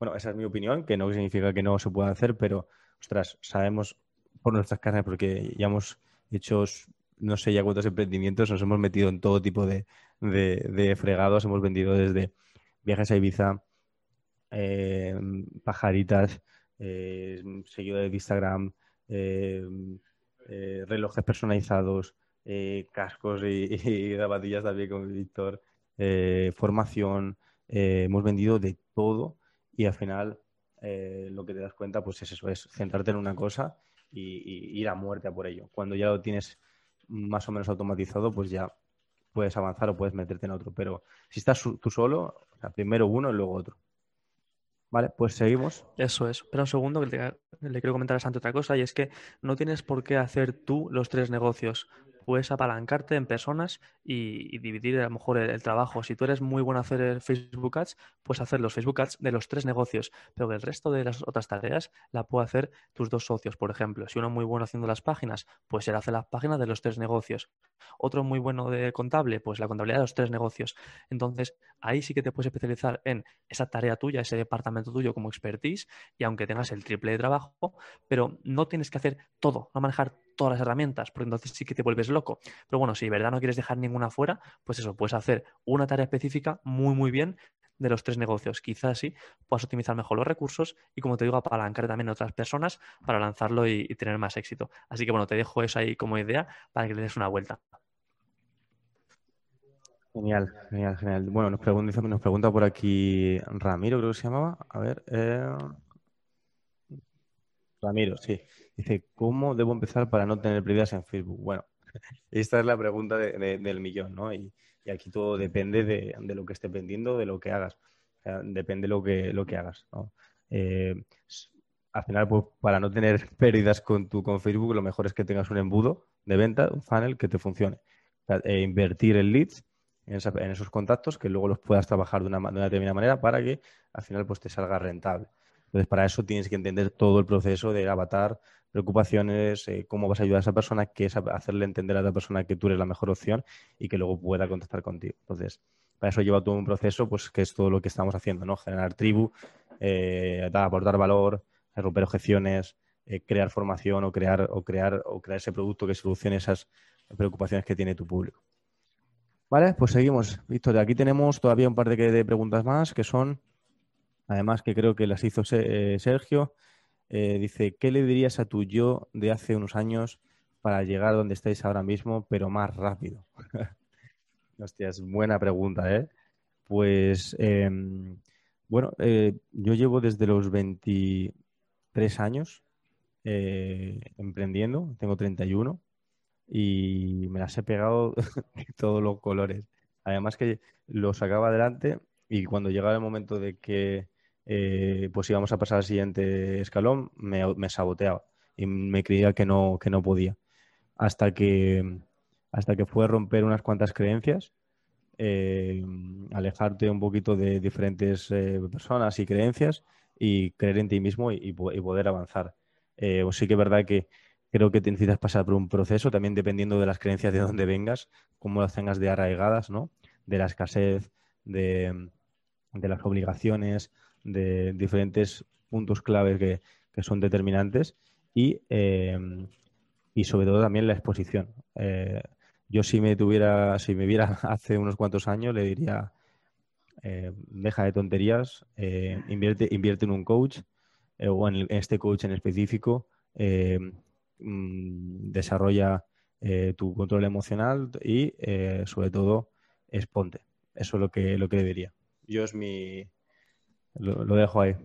bueno, esa es mi opinión, que no significa que no se pueda hacer, pero, ostras, sabemos por nuestras carnes, porque ya hemos hecho no sé ya cuántos emprendimientos, nos hemos metido en todo tipo de, fregados, hemos vendido desde viajes a Ibiza, eh, pajaritas, eh, seguidores de Instagram, eh, eh, relojes personalizados, cascos y, zapatillas también con Víctor, formación, hemos vendido de todo y al final lo que te das cuenta pues es eso, es centrarte en una cosa y, ir a muerte a por ello. Cuando ya lo tienes más o menos automatizado, pues ya puedes avanzar o puedes meterte en otro. Pero si estás tú solo, primero uno y luego otro. Vale, pues seguimos. Eso es. Espera un segundo, que le, quiero comentar a Santi otra cosa, y es que no tienes por qué hacer tú los tres negocios puedes apalancarte en personas y, dividir a lo mejor el, trabajo. Si tú eres muy bueno hacer Facebook Ads, puedes hacer los Facebook Ads de los tres negocios, pero el resto de las otras tareas la puede hacer tus dos socios, por ejemplo. Si uno es muy bueno haciendo las páginas, pues él hace las páginas de los tres negocios. Otro muy bueno de contable, pues la contabilidad de los tres negocios. Entonces, ahí sí que te puedes especializar en esa tarea tuya, ese departamento tuyo como expertise, y aunque tengas el triple de trabajo, pero no tienes que hacer todo, no manejar todas las herramientas, porque entonces sí que te vuelves loco. Pero bueno, si de verdad no quieres dejar ninguna fuera, pues eso, puedes hacer una tarea específica muy, muy bien de los tres negocios. Quizás sí puedas optimizar mejor los recursos y, como te digo, apalancar también a otras personas para lanzarlo y, tener más éxito. Así que bueno, te dejo eso ahí como idea para que le des una vuelta. Genial, genial, genial. Bueno, nos pregunta, nos pregunta por aquí Ramiro, creo que se llamaba. A ver. Eh... Ramiro, sí. Dice, ¿cómo debo empezar para no tener pérdidas en Facebook? Bueno, esta es la pregunta del millón, ¿no? Y, aquí todo depende de, lo que esté vendiendo, de lo que hagas. depende lo que, lo que hagas, ¿no? Eh, al final, pues, para no tener pérdidas con, tu, con Facebook, lo mejor es que tengas un embudo de venta, un funnel que te funcione. E invertir en leads, en, esos contactos, que luego los puedas trabajar de una, de una determinada manera para que al final pues, te salga rentable. Entonces, para eso tienes que entender todo el proceso de avatar, preocupaciones, eh, cómo vas a ayudar a esa persona, que es hacerle entender a esa persona que tú eres la mejor opción y que luego pueda contactar contigo. Entonces, para eso lleva todo un proceso, pues que es todo lo que estamos haciendo, ¿no? Generar tribu, eh, aportar valor, romper objeciones, eh, crear formación o crear, o crear, o crear ese producto que solucione esas preocupaciones que tiene tu público. Vale, pues seguimos. Víctor, aquí tenemos todavía un par de preguntas más que son además que creo que las hizo eh, Sergio. Eh, dice, ¿qué le dirías a tu yo de hace unos años para llegar donde estáis ahora mismo, pero más rápido? Hostia, es buena pregunta, ¿eh? Pues, em, bueno, eh, yo llevo desde los 23 años emprendiendo, tengo 31 y me las he pegado de todos los colores. Además que lo sacaba adelante y cuando llegaba el momento de que eh, pues íbamos a pasar al siguiente escalón, me, saboteaba y me creía que no, que no podía. Hasta que, hasta que fue romper unas cuantas creencias, eh, alejarte un poquito de diferentes eh, personas y creencias y creer en ti mismo y, poder avanzar. Pues sí que es verdad que creo que te necesitas pasar por un proceso, también dependiendo de las creencias de dónde vengas, cómo las tengas de arraigadas, ¿no? De la escasez, de, de las obligaciones, de diferentes puntos claves que, son determinantes y, em, y, sobre todo también la exposición. Eh, yo si me tuviera, si me viera hace unos cuantos años, le diría, eh, deja de tonterías, eh, invierte, invierte en un coach o en, este coach en específico, mm, desarrolla tu control emocional y sobre todo exponte. Eso es lo que, lo que debería. Yo es mi, lo, dejo ahí.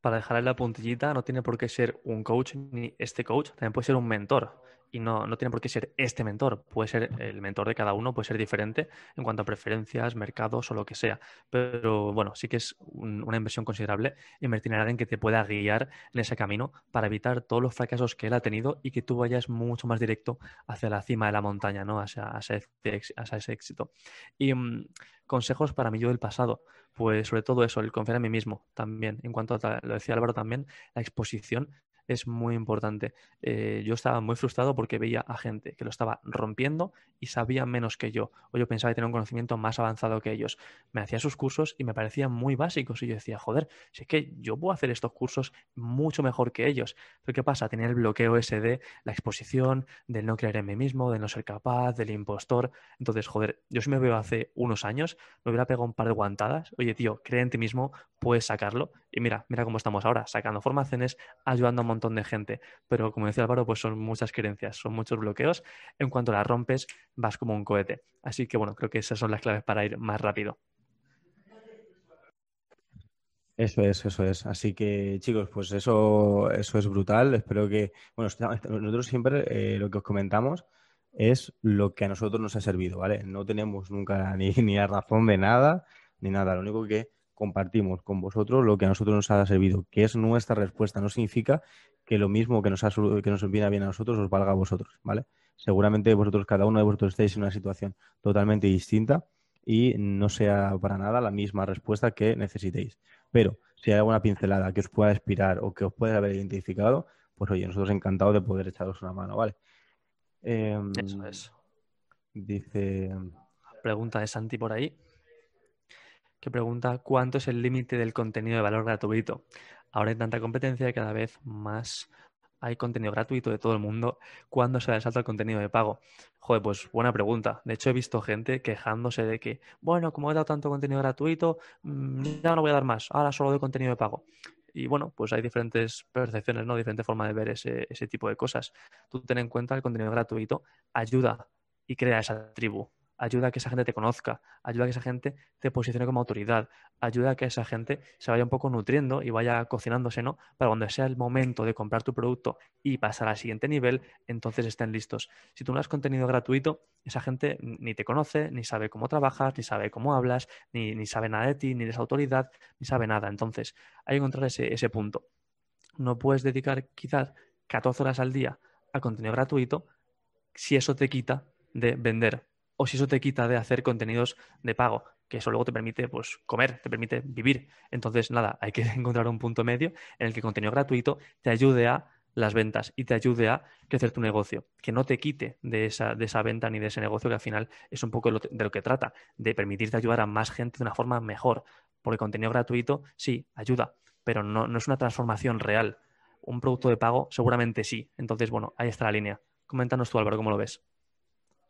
Para dejarle la puntillita, no tiene por qué ser un coach ni este coach, también puede ser un mentor. Y no, no tiene por qué ser este mentor, puede ser el mentor de cada uno, puede ser diferente en cuanto a preferencias, mercados o lo que sea. Pero bueno, sí que es una inversión considerable invertir en alguien que te pueda guiar en ese camino para evitar todos los fracasos que él ha tenido y que tú vayas mucho más directo hacia la cima de la montaña, ¿no? Hacia, ese, éxito. Y mm, consejos para mí yo del pasado pues sobre todo eso, el confiar en mí mismo también. En cuanto a, lo decía Álvaro también, la exposición es muy importante. Eh, yo estaba muy frustrado porque veía a gente que lo estaba rompiendo y sabía menos que yo. O yo pensaba que tenía un conocimiento más avanzado que ellos. Me hacía sus cursos y me parecían muy básicos. Y yo decía, joder, si es que yo puedo hacer estos cursos mucho mejor que ellos. Pero ¿qué pasa? Tenía el bloqueo ese de la exposición, del no creer en mí mismo, de no ser capaz, del impostor. Entonces, joder, yo si me veo hace unos años, me hubiera pegado un par de guantadas. Oye, tío, cree en ti mismo, puedes sacarlo. Y mira, mira cómo estamos ahora, sacando formaciones, ayudando a un montón de gente. Pero como decía Álvaro, pues son muchas creencias, son muchos bloqueos. En cuanto las rompes, vas como un cohete. Así que bueno, creo que esas son las claves para ir más rápido. Eso es, eso es. Así que, chicos, pues eso, eso es brutal. Espero que, bueno, nosotros siempre eh, lo que os comentamos es lo que a nosotros nos ha servido, ¿vale? No tenemos nunca ni, ni la razón de nada, ni nada. Lo único que compartimos con vosotros lo que a nosotros nos ha servido, que es nuestra respuesta. No significa que lo mismo que nos, ha, que nos viene bien a nosotros os valga a vosotros, ¿vale? Seguramente vosotros, cada uno de vosotros estéis en una situación totalmente distinta y no sea para nada la misma respuesta que necesitéis. Pero si hay alguna pincelada que os pueda inspirar o que os pueda haber identificado, pues oye, nosotros encantados de poder echaros una mano, ¿vale? Em, Eso es. Dice. Pregunta de Santi por ahí que pregunta cuánto es el límite del contenido de valor gratuito. Ahora hay tanta competencia y cada vez más hay contenido gratuito de todo el mundo. ¿Cuándo se da el salto al contenido de pago? Joder, pues buena pregunta. De hecho, he visto gente quejándose de que, bueno, como he dado tanto contenido gratuito, mm, ya no voy a dar más, ahora solo doy contenido de pago. Y bueno, pues hay diferentes percepciones, ¿no? Diferentes formas de ver ese, ese tipo de cosas. Tú ten en cuenta que el contenido gratuito ayuda y crea esa tribu, ayuda a que esa gente te conozca, ayuda a que esa gente te posicione como autoridad, ayuda a que esa gente se vaya un poco nutriendo y vaya cocinándose, ¿no? Para cuando sea el momento de comprar tu producto y pasar al siguiente nivel, entonces estén listos. Si tú no das contenido gratuito, esa gente ni te conoce, ni sabe cómo trabajas, ni sabe cómo hablas, ni, sabe nada de ti, ni eres autoridad, ni sabe nada. Entonces, hay que encontrar ese, ese punto. No puedes dedicar quizás 14 horas al día a contenido gratuito si eso te quita de vender o si eso te quita de hacer contenidos de pago, que eso luego te permite pues, comer, te permite vivir. Entonces, nada, hay que encontrar un punto medio en el que contenido gratuito te ayude a las ventas y te ayude a crecer tu negocio, que no te quite de esa, de esa venta ni de ese negocio que al final es un poco de lo que trata, de permitirte ayudar a más gente de una forma mejor, porque contenido gratuito sí, ayuda, pero no, no es una transformación real. Un producto de pago seguramente sí. Entonces, bueno, ahí está la línea. Coméntanos tú, Álvaro, cómo lo ves.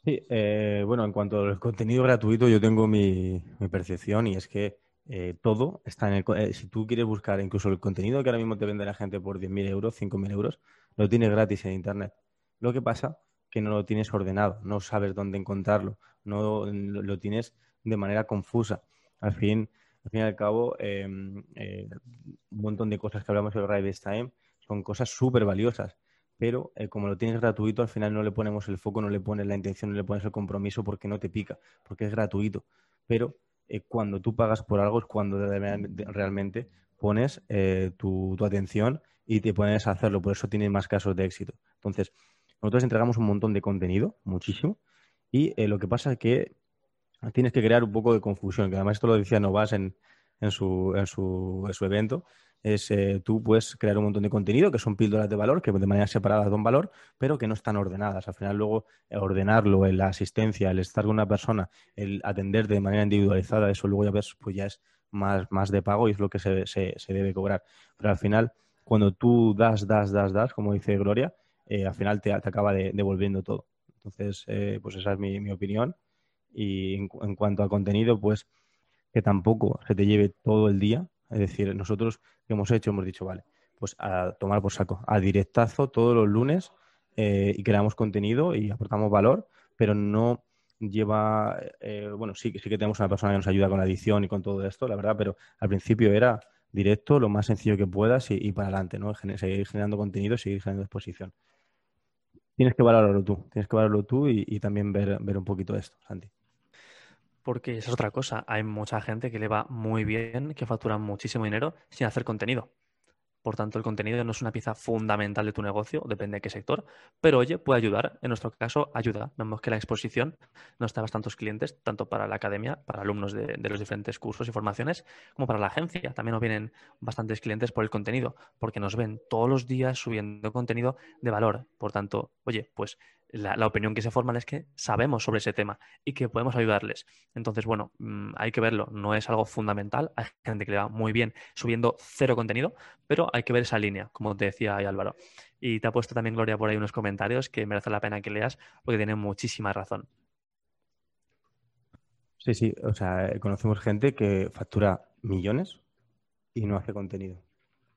Sí, eh, bueno, en cuanto al contenido gratuito, yo tengo mi, percepción y es que eh, todo está en el. Eh, si tú quieres buscar incluso el contenido que ahora mismo te vende la gente por 10.000 euros, 5.000 euros, lo tienes gratis en Internet. Lo que pasa que no lo tienes ordenado, no sabes dónde encontrarlo, no lo, tienes de manera confusa. Al fin, al fin y al cabo, em, un montón de cosas que hablamos en Ride Time son cosas súper valiosas pero eh, como lo tienes gratuito, al final no le ponemos el foco, no le pones la intención, no le pones el compromiso porque no te pica, porque es gratuito. Pero eh, cuando tú pagas por algo es cuando realmente pones eh, tu, atención y te pones a hacerlo. Por eso tienes más casos de éxito. Entonces, nosotros entregamos un montón de contenido, muchísimo, y eh, lo que pasa es que tienes que crear un poco de confusión, que además esto lo decía Novas en, su, en, en su evento, es eh, tú puedes crear un montón de contenido que son píldoras de valor, que de manera separada dan valor, pero que no están ordenadas. Al final, luego, ordenarlo, en la asistencia, el estar con una persona, el atender de manera individualizada, eso luego ya ves, pues ya es más, más de pago y es lo que se, se, debe cobrar. Pero al final, cuando tú das, das, das, das, como dice Gloria, eh, al final te, acaba devolviendo todo. Entonces, eh, pues esa es mi, mi opinión. Y en, en, cuanto a contenido, pues que tampoco se te lleve todo el día. Es decir, nosotros que hemos hecho, hemos dicho, vale, pues a tomar por saco, a directazo todos los lunes eh, y creamos contenido y aportamos valor, pero no lleva, eh, bueno, sí, sí que tenemos una persona que nos ayuda con la edición y con todo esto, la verdad, pero al principio era directo, lo más sencillo que puedas y, para adelante, ¿no? seguir generando contenido, seguir generando exposición. Tienes que valorarlo tú, tienes que valorarlo tú y, y también ver, ver un poquito esto, Santi porque esa es otra cosa. Hay mucha gente que le va muy bien, que factura muchísimo dinero sin hacer contenido. Por tanto, el contenido no es una pieza fundamental de tu negocio, depende de qué sector, pero oye, puede ayudar. En nuestro caso, ayuda. Vemos que la exposición nos da bastantes clientes, tanto para la academia, para alumnos de, de, los diferentes cursos y formaciones, como para la agencia. También nos vienen bastantes clientes por el contenido, porque nos ven todos los días subiendo contenido de valor. Por tanto, oye, pues la, opinión que se forman es que sabemos sobre ese tema y que podemos ayudarles. Entonces, bueno, mm, hay que verlo, no es algo fundamental, hay gente que le va muy bien subiendo cero contenido, pero hay que ver esa línea, como te decía ahí Álvaro. Y te ha puesto también Gloria por ahí unos comentarios que merece la pena que leas porque tiene muchísima razón. Sí, sí, o sea, conocemos gente que factura millones y no hace contenido.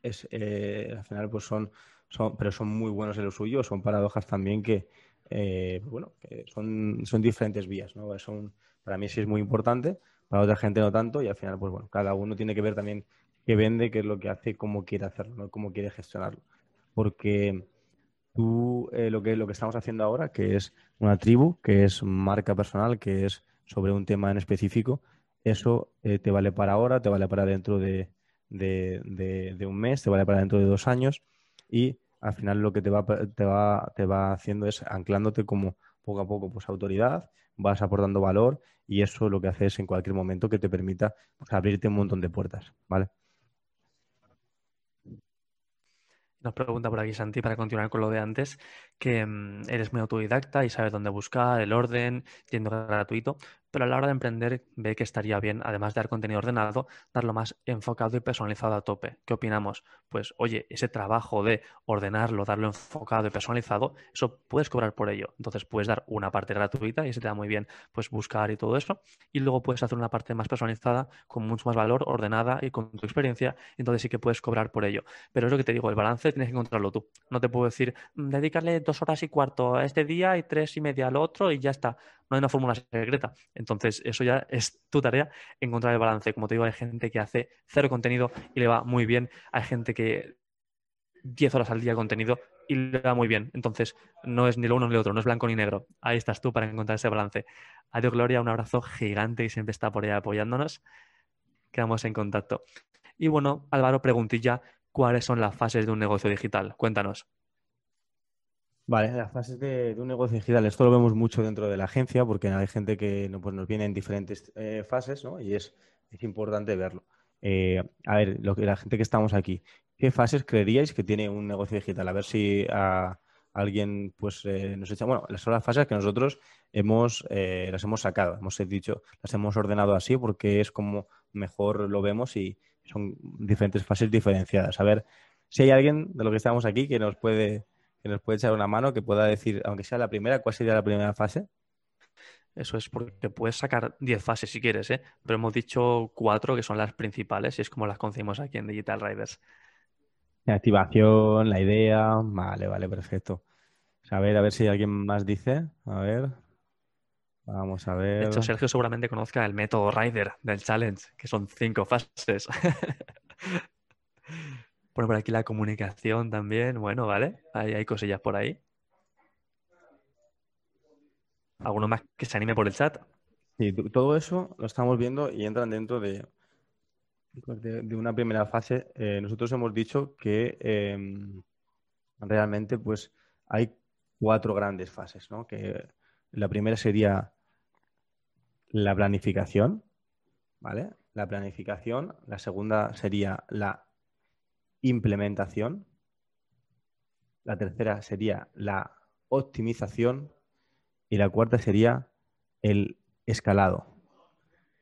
Es, eh, al final, pues son, son, pero son muy buenos en lo suyo, son paradojas también que, eh, pues bueno, son, son diferentes vías, ¿no? Son, para mí sí es muy importante, para otra gente no tanto, y al final, pues bueno, cada uno tiene que ver también qué vende, qué es lo que hace, cómo quiere hacerlo, ¿no? cómo quiere gestionarlo. Porque tú, eh, lo, que, lo que estamos haciendo ahora, que es una tribu, que es marca personal, que es sobre un tema en específico, eso eh, te vale para ahora, te vale para dentro de, de, de un mes, te vale para dentro de dos años y al final lo que te va, te va, te va haciendo es anclándote como poco a poco pues autoridad, vas aportando valor y eso lo que hace es en cualquier momento que te permita pues, abrirte un montón de puertas, ¿vale? Nos pregunta por aquí Santi, para continuar con lo de antes, que mm, eres muy autodidacta y sabes dónde buscar, el orden, yendo gratuito, pero a la hora de emprender ve que estaría bien, además de dar contenido ordenado, darlo más enfocado y personalizado a tope. ¿Qué opinamos? Pues oye, ese trabajo de ordenarlo, darlo enfocado y personalizado, eso puedes cobrar por ello. Entonces puedes dar una parte gratuita y se te da muy bien pues buscar y todo eso, y luego puedes hacer una parte más personalizada con mucho más valor, ordenada y con tu experiencia, entonces sí que puedes cobrar por ello. Pero es lo que te digo, el balance tienes que encontrarlo tú. No te puedo decir, mm, dedicarle dos horas y cuarto a este día y tres y media al otro y ya está no hay una fórmula secreta. Entonces, eso ya es tu tarea, encontrar el balance. Como te digo, hay gente que hace cero contenido y le va muy bien. Hay gente que 10 horas al día contenido y le va muy bien. Entonces, no es ni lo uno ni lo otro, no es blanco ni negro. Ahí estás tú para encontrar ese balance. Adiós, Gloria, un abrazo gigante y siempre está por ahí apoyándonos. Quedamos en contacto. Y bueno, Álvaro, preguntilla, ¿cuáles son las fases de un negocio digital? Cuéntanos. Vale, las fases de, un negocio digital, esto lo vemos mucho dentro de la agencia porque hay gente que pues nos viene en diferentes eh, fases ¿no? y es, es importante verlo. Eh, a ver, lo que, la gente que estamos aquí, ¿qué fases creeríais que tiene un negocio digital? A ver si a, alguien pues eh, nos echa. Bueno, son las fases que nosotros hemos las hemos sacado, hemos dicho, las hemos ordenado así porque es como mejor lo vemos y son diferentes fases diferenciadas. A ver si hay alguien de lo que estamos aquí que nos puede que nos puede echar una mano, que pueda decir, aunque sea la primera, cuál sería la primera fase. Eso es porque puedes sacar 10 fases si quieres, ¿eh? pero hemos dicho cuatro que son las principales y es como las concebimos aquí en Digital Riders. La activación, la idea, vale, vale, perfecto. A ver, a ver si alguien más dice. A ver. Vamos a ver. De hecho, Sergio seguramente conozca el método Rider del Challenge, que son cinco fases. Bueno, por aquí la comunicación también. Bueno, vale. Hay, hay cosillas por ahí. ¿Alguno más que se anime por el chat? Sí, todo eso lo estamos viendo y entran dentro de, de, una primera fase, eh, nosotros hemos dicho que em, realmente pues hay cuatro grandes fases, ¿no? Que la primera sería la planificación, ¿vale? La planificación. La segunda sería la implementación. La tercera sería la optimización. Y la cuarta sería el escalado.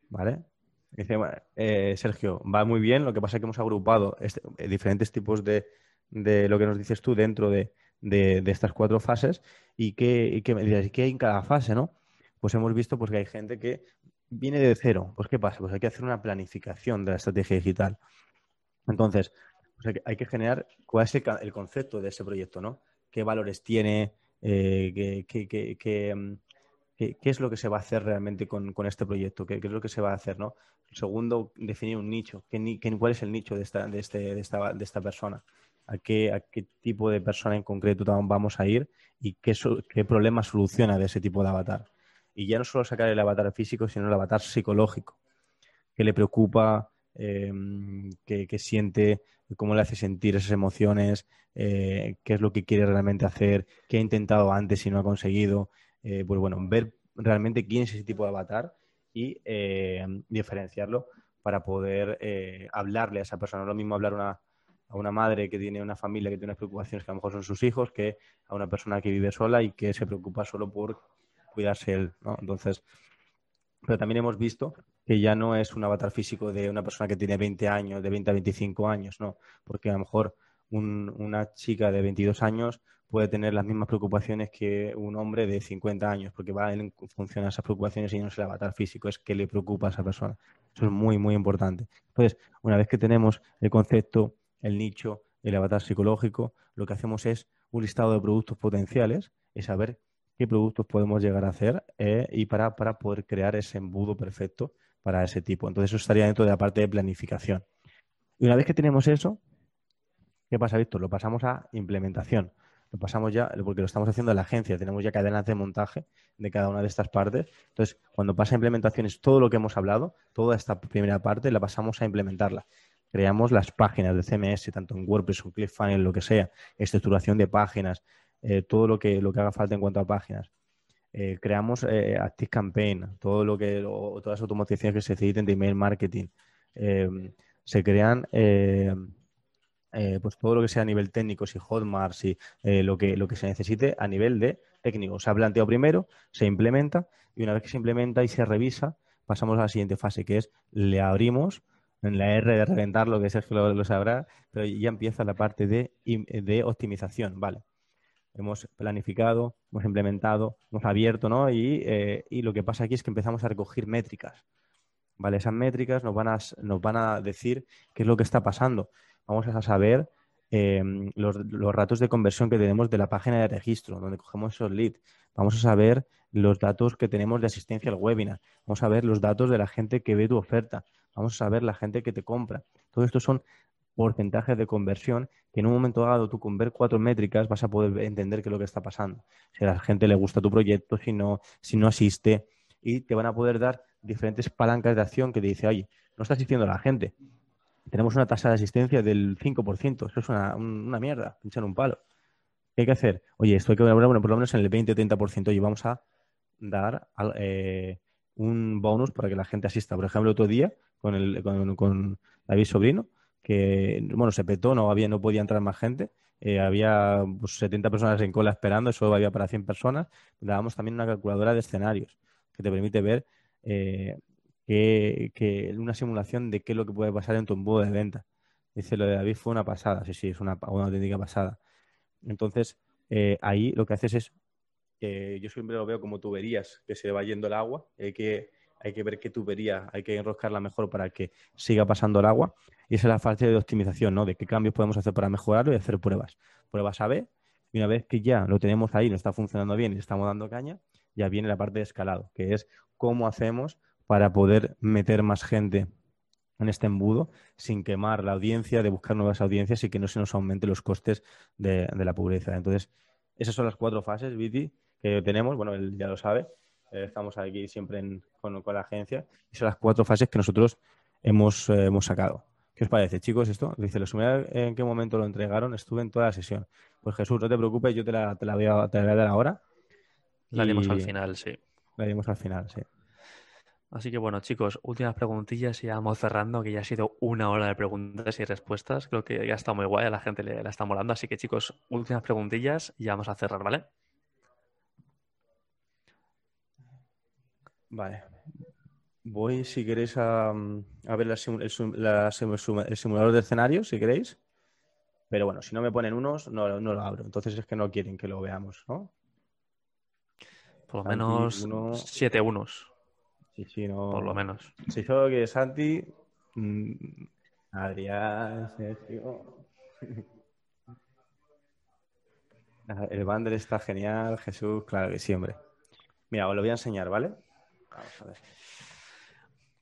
¿Vale? Dice, eh, Sergio, va muy bien, lo que pasa es que hemos agrupado este, eh, diferentes tipos de, lo que nos dices tú dentro de, estas cuatro fases y qué, y hay en cada fase, ¿no? Pues hemos visto pues, que hay gente que viene de cero. Pues ¿qué pasa? Pues hay que hacer una planificación de la estrategia digital. Entonces, pues hay, que, generar cuál es el, concepto de ese proyecto, ¿no? ¿Qué valores tiene? Eh, qué, mm, ¿Qué, es lo que se va a hacer realmente con, este proyecto? ¿Qué, es lo que se va a hacer? ¿no? segundo, definir un nicho. ¿Cuál es el nicho de esta, de, este, de esta, de esta persona? ¿A qué, ¿A qué, tipo de persona en concreto vamos a ir? ¿Y qué, qué problema soluciona de ese tipo de avatar? Y ya no solo sacar el avatar físico, sino el avatar psicológico. ¿Qué le preocupa? Eh, qué, siente, cómo le hace sentir esas emociones, eh, qué es lo que quiere realmente hacer, qué ha intentado antes y no ha conseguido. Eh, pues bueno, ver realmente quién es ese tipo de avatar y eh, diferenciarlo para poder hablarle a esa persona. No es lo mismo hablar a una madre que tiene una familia que tiene unas preocupaciones que a lo mejor son sus hijos que a una persona que vive sola y que se preocupa solo por cuidarse él. Entonces, pero también hemos visto que ya no es un avatar físico de una persona que tiene 20 años, de 20 a 25 años, no, porque a lo mejor una chica de 22 años puede tener las mismas preocupaciones que un hombre de 50 años, porque va en función a esas preocupaciones y no es el avatar físico, es que le preocupa a esa persona. Eso es muy, muy importante. Entonces, una vez que tenemos el concepto, el nicho, el avatar psicológico, lo que hacemos es un listado de productos potenciales y saber qué productos podemos llegar a hacer eh, y para, para poder crear ese embudo perfecto para ese tipo. Entonces, eso estaría dentro de la parte de planificación. Y una vez que tenemos eso, ¿qué pasa, Víctor? Lo pasamos a implementación lo pasamos ya, porque lo estamos haciendo en la agencia, tenemos ya cadenas de montaje de cada una de estas partes. Entonces, cuando pasa a implementaciones, todo lo que hemos hablado, toda esta primera parte, la pasamos a implementarla. Creamos las páginas de CMS, tanto en WordPress o ClickFunnels, lo que sea, estructuración de páginas, eh, todo lo que, lo que haga falta en cuanto a páginas. Eh, creamos eh, Active Campaign, todo lo que, todas las automatizaciones que se necesiten de email marketing. se crean eh, pues todo lo que sea a nivel técnico, si Hotmart, si eh, lo, que, lo que se necesite a nivel de técnico. Se ha planteado primero, se implementa y una vez que se implementa y se revisa, pasamos a la siguiente fase, que es le abrimos en la R de reventar, lo que Sergio lo, lo sabrá, pero ya empieza la parte de, de optimización, ¿vale? Hemos planificado, hemos implementado, hemos abierto, ¿no? Y, eh, y lo que pasa aquí es que empezamos a recoger métricas, ¿vale? Esas métricas nos van a, nos van a decir qué es lo que está pasando vamos a saber eh, los, los, ratos de conversión que tenemos de la página de registro, donde cogemos esos leads. Vamos a saber los datos que tenemos de asistencia al webinar. Vamos a ver los datos de la gente que ve tu oferta. Vamos a saber la gente que te compra. Todo esto son porcentajes de conversión que en un momento dado tú con ver cuatro métricas vas a poder entender qué es lo que está pasando. Si a la gente le gusta tu proyecto, si no, si no asiste. Y te van a poder dar diferentes palancas de acción que te dice, oye, no está asistiendo la gente, tenemos una tasa de asistencia del 5%. Eso es una, una mierda, pinchar un palo. ¿Qué hay que hacer? Oye, esto hay que hablar, bueno, por lo menos en el 20 o 30%. Y vamos a dar eh, un bonus para que la gente asista. Por ejemplo, otro día con, el, con, David Sobrino, que bueno, se petó, no, había, no podía entrar más gente. Eh, había 70 pues, personas en cola esperando, eso había para 100 personas. Dábamos también una calculadora de escenarios que te permite ver eh, que, una simulación de qué es lo que puede pasar en tu embudo de venta. Dice lo de David fue una pasada, sí, sí, es una, auténtica pasada. Entonces, eh, ahí lo que haces es, yo siempre lo veo como tuberías, que se va yendo el agua, que, hay que ver qué tubería, hay que enroscarla mejor para que siga pasando el agua. Y esa es la fase de optimización, ¿no? De qué cambios podemos hacer para mejorarlo y hacer pruebas. Pruebas A-B, y una vez que ya lo tenemos ahí, no está funcionando bien y estamos dando caña, ya viene la parte de escalado, que es cómo hacemos para poder meter más gente en este embudo sin quemar la audiencia, de buscar nuevas audiencias y que no se nos aumente los costes de, la publicidad. Entonces, esas son las cuatro fases, Viti, que tenemos. Bueno, él ya lo sabe. Eh, estamos aquí siempre con, la agencia. Y son las cuatro fases que nosotros hemos, eh, hemos sacado. ¿Qué os parece, chicos, esto? Dice, en qué momento lo entregaron, estuve en toda la sesión. Pues Jesús, no te preocupes, yo te la, te la, voy, a, te la voy a dar ahora. La haremos al final, sí. La haremos al final, sí. Así que bueno, chicos, últimas preguntillas y ya vamos cerrando, que ya ha sido una hora de preguntas y respuestas. Creo que ya está muy guay, a la gente le, la está molando. Así que chicos, últimas preguntillas y ya vamos a cerrar, ¿vale? Vale. Voy, si queréis, a, ver el, simulador de escenarios, si queréis. Pero bueno, si no me ponen unos, no, no lo abro. Entonces es que no quieren que lo veamos, ¿no? Por lo menos siete unos. Sí, sí, no. Por lo menos. Si solo que Santi, mm, Adrián, Sergio. El bander está genial, Jesús, claro que siempre. Mira, os lo voy a enseñar, ¿vale? Vamos a ver.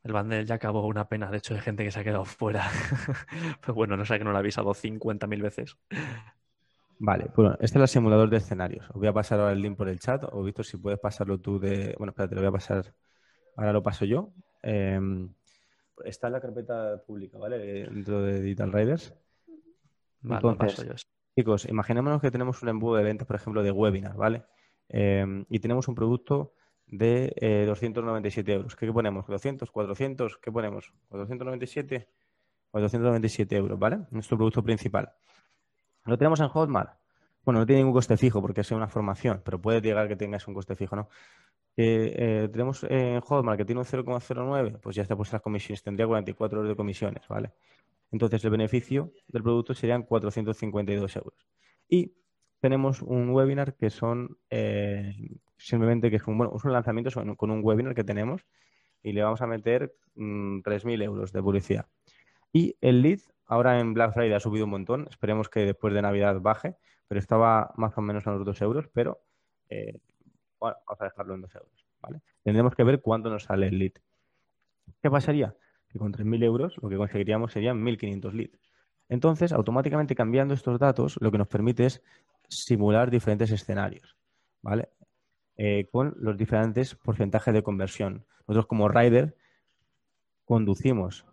El bander ya acabó una pena, de hecho, de gente que se ha quedado fuera. Pero bueno, no sé que no lo ha avisado 50.000 veces. Vale, bueno, este es el simulador de escenarios. Os voy a pasar ahora el link por el chat. O visto si puedes pasarlo tú de. Bueno, espérate, lo voy a pasar Ahora lo paso yo. Em, está en la carpeta pública, ¿vale? Dentro de Digital Riders. Vale, paso yo. Chicos, imaginémonos que tenemos un embudo de ventas, por ejemplo, de webinar, ¿vale? Em, y tenemos un producto de 297 eh, euros. ¿Qué, ponemos? ¿200? ¿400? ¿Qué ponemos? ¿497? 497 euros, ¿vale? Nuestro producto principal. Lo tenemos en Hotmart. Bueno, no tiene ningún coste fijo porque es una formación, pero puede llegar que tengas un coste fijo, ¿no? Eh, tenemos en Hotmart que tiene un 0,09, pues ya está puestas las comisiones, tendría 44 euros de comisiones, ¿vale? Entonces el beneficio del producto serían 452 euros. Y tenemos un webinar que son eh, simplemente que es un, bueno, es un lanzamiento con un webinar que tenemos y le vamos a meter 3.000 mm, euros de publicidad. Y el lead ahora en Black Friday ha subido un montón, esperemos que después de Navidad baje, pero estaba más o menos a los 2 euros, pero eh, bueno, vamos a dejarlo en 2 euros. Tendremos que ver cuánto nos sale el lead. ¿Qué pasaría? Que con 3.000 euros lo que conseguiríamos serían 1.500 leads. Entonces, automáticamente cambiando estos datos, lo que nos permite es simular diferentes escenarios, ¿vale? Eh, con los diferentes porcentajes de conversión. Nosotros como rider conducimos,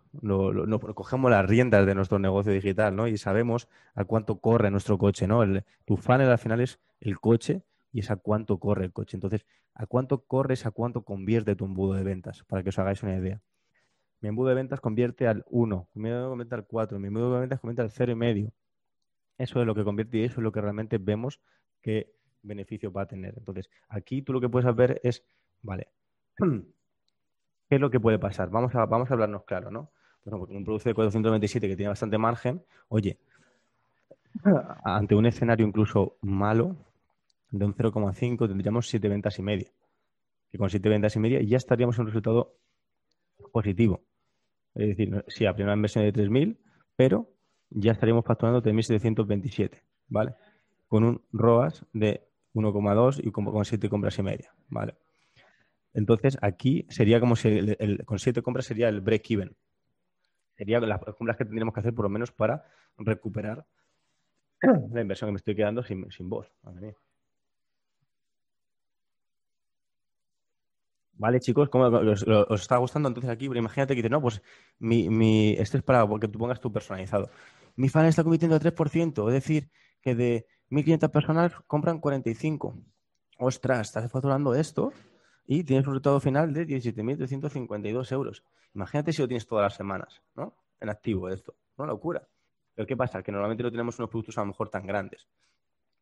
cogemos las riendas de nuestro negocio digital, ¿no? Y sabemos a cuánto corre nuestro coche, ¿no? El, tu funnel al final es el coche y es a cuánto corre el coche. Entonces, a cuánto corres, a cuánto convierte tu embudo de ventas, para que os hagáis una idea. Mi embudo de ventas convierte al 1, mi embudo convierte al 4, mi embudo de ventas convierte al 0,5. Eso es lo que convierte y eso es lo que realmente vemos qué beneficio va a tener. Entonces, aquí tú lo que puedes ver es, vale, ¿qué es lo que puede pasar? Vamos a, vamos a hablarnos claro, ¿no? Por ejemplo, un producto de 427 que tiene bastante margen, oye, ante un escenario incluso malo, de un 0,5 tendríamos 7 ventas y media. Y con 7 ventas y media ya estaríamos en un resultado positivo. Es decir, sí, a primera inversión de 3.000, pero ya estaríamos facturando 3.727, ¿vale? Con un ROAS de 1,2 y con, 7 compras y media, ¿vale? Entonces, aquí sería como si con 7 compras sería el break-even. Sería las compras que tendríamos que hacer por lo menos para recuperar la inversión que me estoy quedando sin, sin voz. Vale, chicos, ¿cómo os, está gustando? Entonces aquí, imagínate que dices, no, pues mi, mi, esto es para que tú pongas tu personalizado. Mi fan está convirtiendo a 3%, es decir, que de 1.500 personas compran 45. Ostras, estás facturando esto y tienes un resultado final de 17.352 euros. Imagínate si lo tienes todas las semanas, ¿no? En activo esto. Una locura. Pero ¿qué pasa? Que normalmente no tenemos unos productos a lo mejor tan grandes.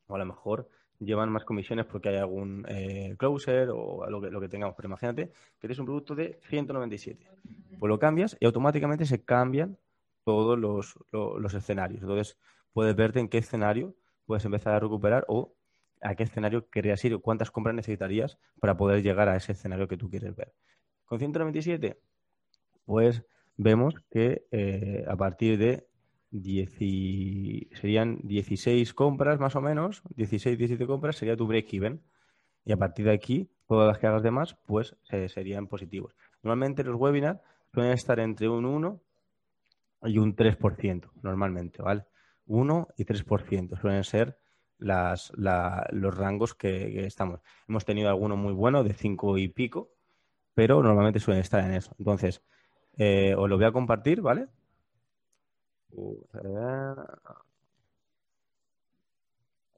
O a lo mejor llevan más comisiones porque hay algún eh, closer o lo que, lo que tengamos. Pero imagínate que tienes un producto de 197. Pues lo cambias y automáticamente se cambian todos los, los, escenarios. Entonces, puedes verte en qué escenario puedes empezar a recuperar o a qué escenario querías ir o cuántas compras necesitarías para poder llegar a ese escenario que tú quieres ver. Con 197, pues vemos que eh, a partir de serían 16 compras más o menos, 16, 17 compras sería tu break-even. Y a partir de aquí, todas las que hagas de más, pues serían positivos. Normalmente los webinars suelen estar entre un 1 y un 3%, normalmente, ¿vale? 1 y 3% suelen ser los rangos que, estamos. Hemos tenido alguno muy bueno de 5 y pico, pero normalmente suelen estar en eso. Entonces, eh, os lo voy a compartir, ¿vale?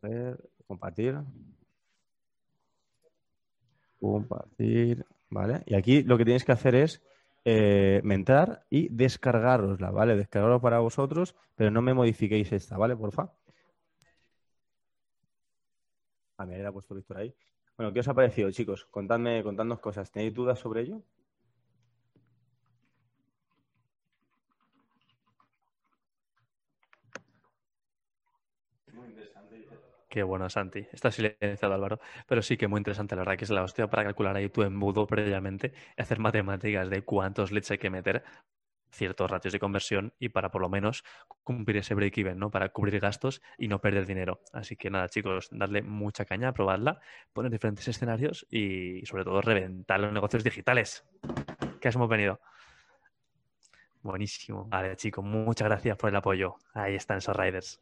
A ver, compartir. Compartir, ¿vale? Y aquí lo que tenéis que hacer es eh, mentar y descargarosla, ¿vale? Descargarlo para vosotros, pero no me modifiquéis esta, ¿vale? Porfa. Ah, me ha puesto Víctor ahí. Bueno, ¿qué os ha parecido, chicos? Contadme, contadnos cosas. ¿Tenéis dudas sobre ello? Qué bueno, Santi. Está silenciado, Álvaro. Pero sí que muy interesante, la verdad, que es la hostia para calcular ahí tu embudo previamente hacer matemáticas de cuántos leads hay que meter, ciertos ratios de conversión y para por lo menos cumplir ese break-even, ¿no? Para cubrir gastos y no perder dinero. Así que nada, chicos, darle mucha caña, probadla, poner diferentes escenarios y sobre todo reventar los negocios digitales. Que hemos venido. Buenísimo. Vale, chicos, muchas gracias por el apoyo. Ahí están esos riders.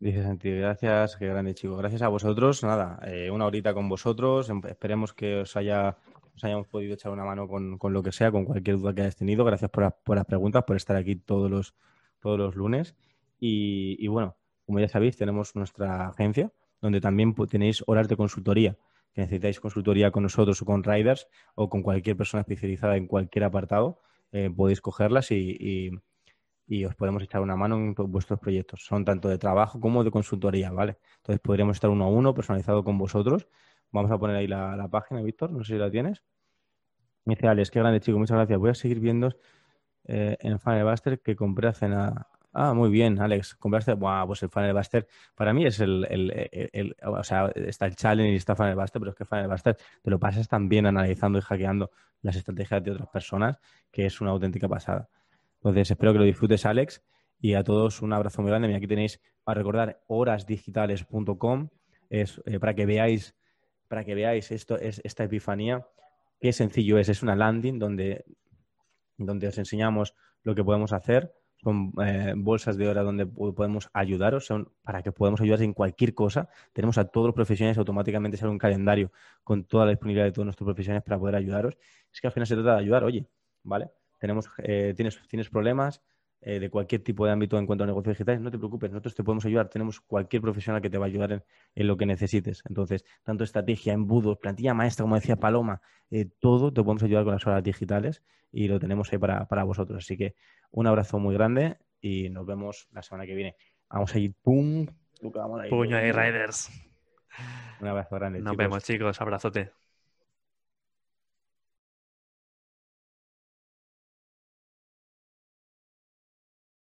Dice Santi, gracias, qué grande chico. Gracias a vosotros. Nada, eh, una horita con vosotros. Em, esperemos que os haya os hayamos podido echar una mano con, lo que sea, con cualquier duda que hayáis tenido. Gracias por, las preguntas, por estar aquí todos los, todos los lunes. Y, bueno, como ya sabéis, tenemos nuestra agencia, donde también tenéis horas de consultoría. Que necesitáis consultoría con nosotros o con Riders o con cualquier persona especializada en cualquier apartado, eh, podéis cogerlas y y os podemos echar una mano en vuestros proyectos. Son tanto de trabajo como de consultoría, ¿vale? Entonces podríamos estar uno a uno, personalizado con vosotros. Vamos a poner ahí la, página, Víctor, no sé si la tienes. Me dice Alex, qué grande chico, muchas gracias. Voy a seguir viendo eh, en Funnelbuster que compré hace nada. Ah, muy bien, Alex. Compraste, Buah, pues el Funnelbuster para mí es el, el, o sea, está el challenge y está Funnelbuster, pero es que Funnelbuster te lo pasas también analizando y hackeando las estrategias de otras personas, que es una auténtica pasada. Entonces, espero que lo disfrutes, Alex. Y a todos un abrazo muy grande. aquí tenéis para recordar horasdigitales.com es eh, para que veáis para que veáis esto es esta epifanía. Qué sencillo es es una landing donde donde os enseñamos lo que podemos hacer. Son eh, bolsas de hora donde podemos ayudaros son para que podamos ayudar en cualquier cosa. Tenemos a todos los profesionales automáticamente sale un calendario con toda la disponibilidad de todos nuestros profesionales para poder ayudaros. Es que al final se trata de ayudar oye vale tenemos, eh, tienes, tienes problemas eh, de cualquier tipo de ámbito en cuanto a negocios digitales, no te preocupes, nosotros te podemos ayudar. Tenemos cualquier profesional que te va a ayudar en, lo que necesites. Entonces, tanto estrategia, embudos, plantilla maestra, como decía Paloma, eh, todo te podemos ayudar con las horas digitales y lo tenemos ahí para, vosotros. Así que un abrazo muy grande y nos vemos la semana que viene. Vamos a ir, ¡pum! Puño ahí, Riders. Un abrazo grande. Nos vemos, chicos. Abrazote.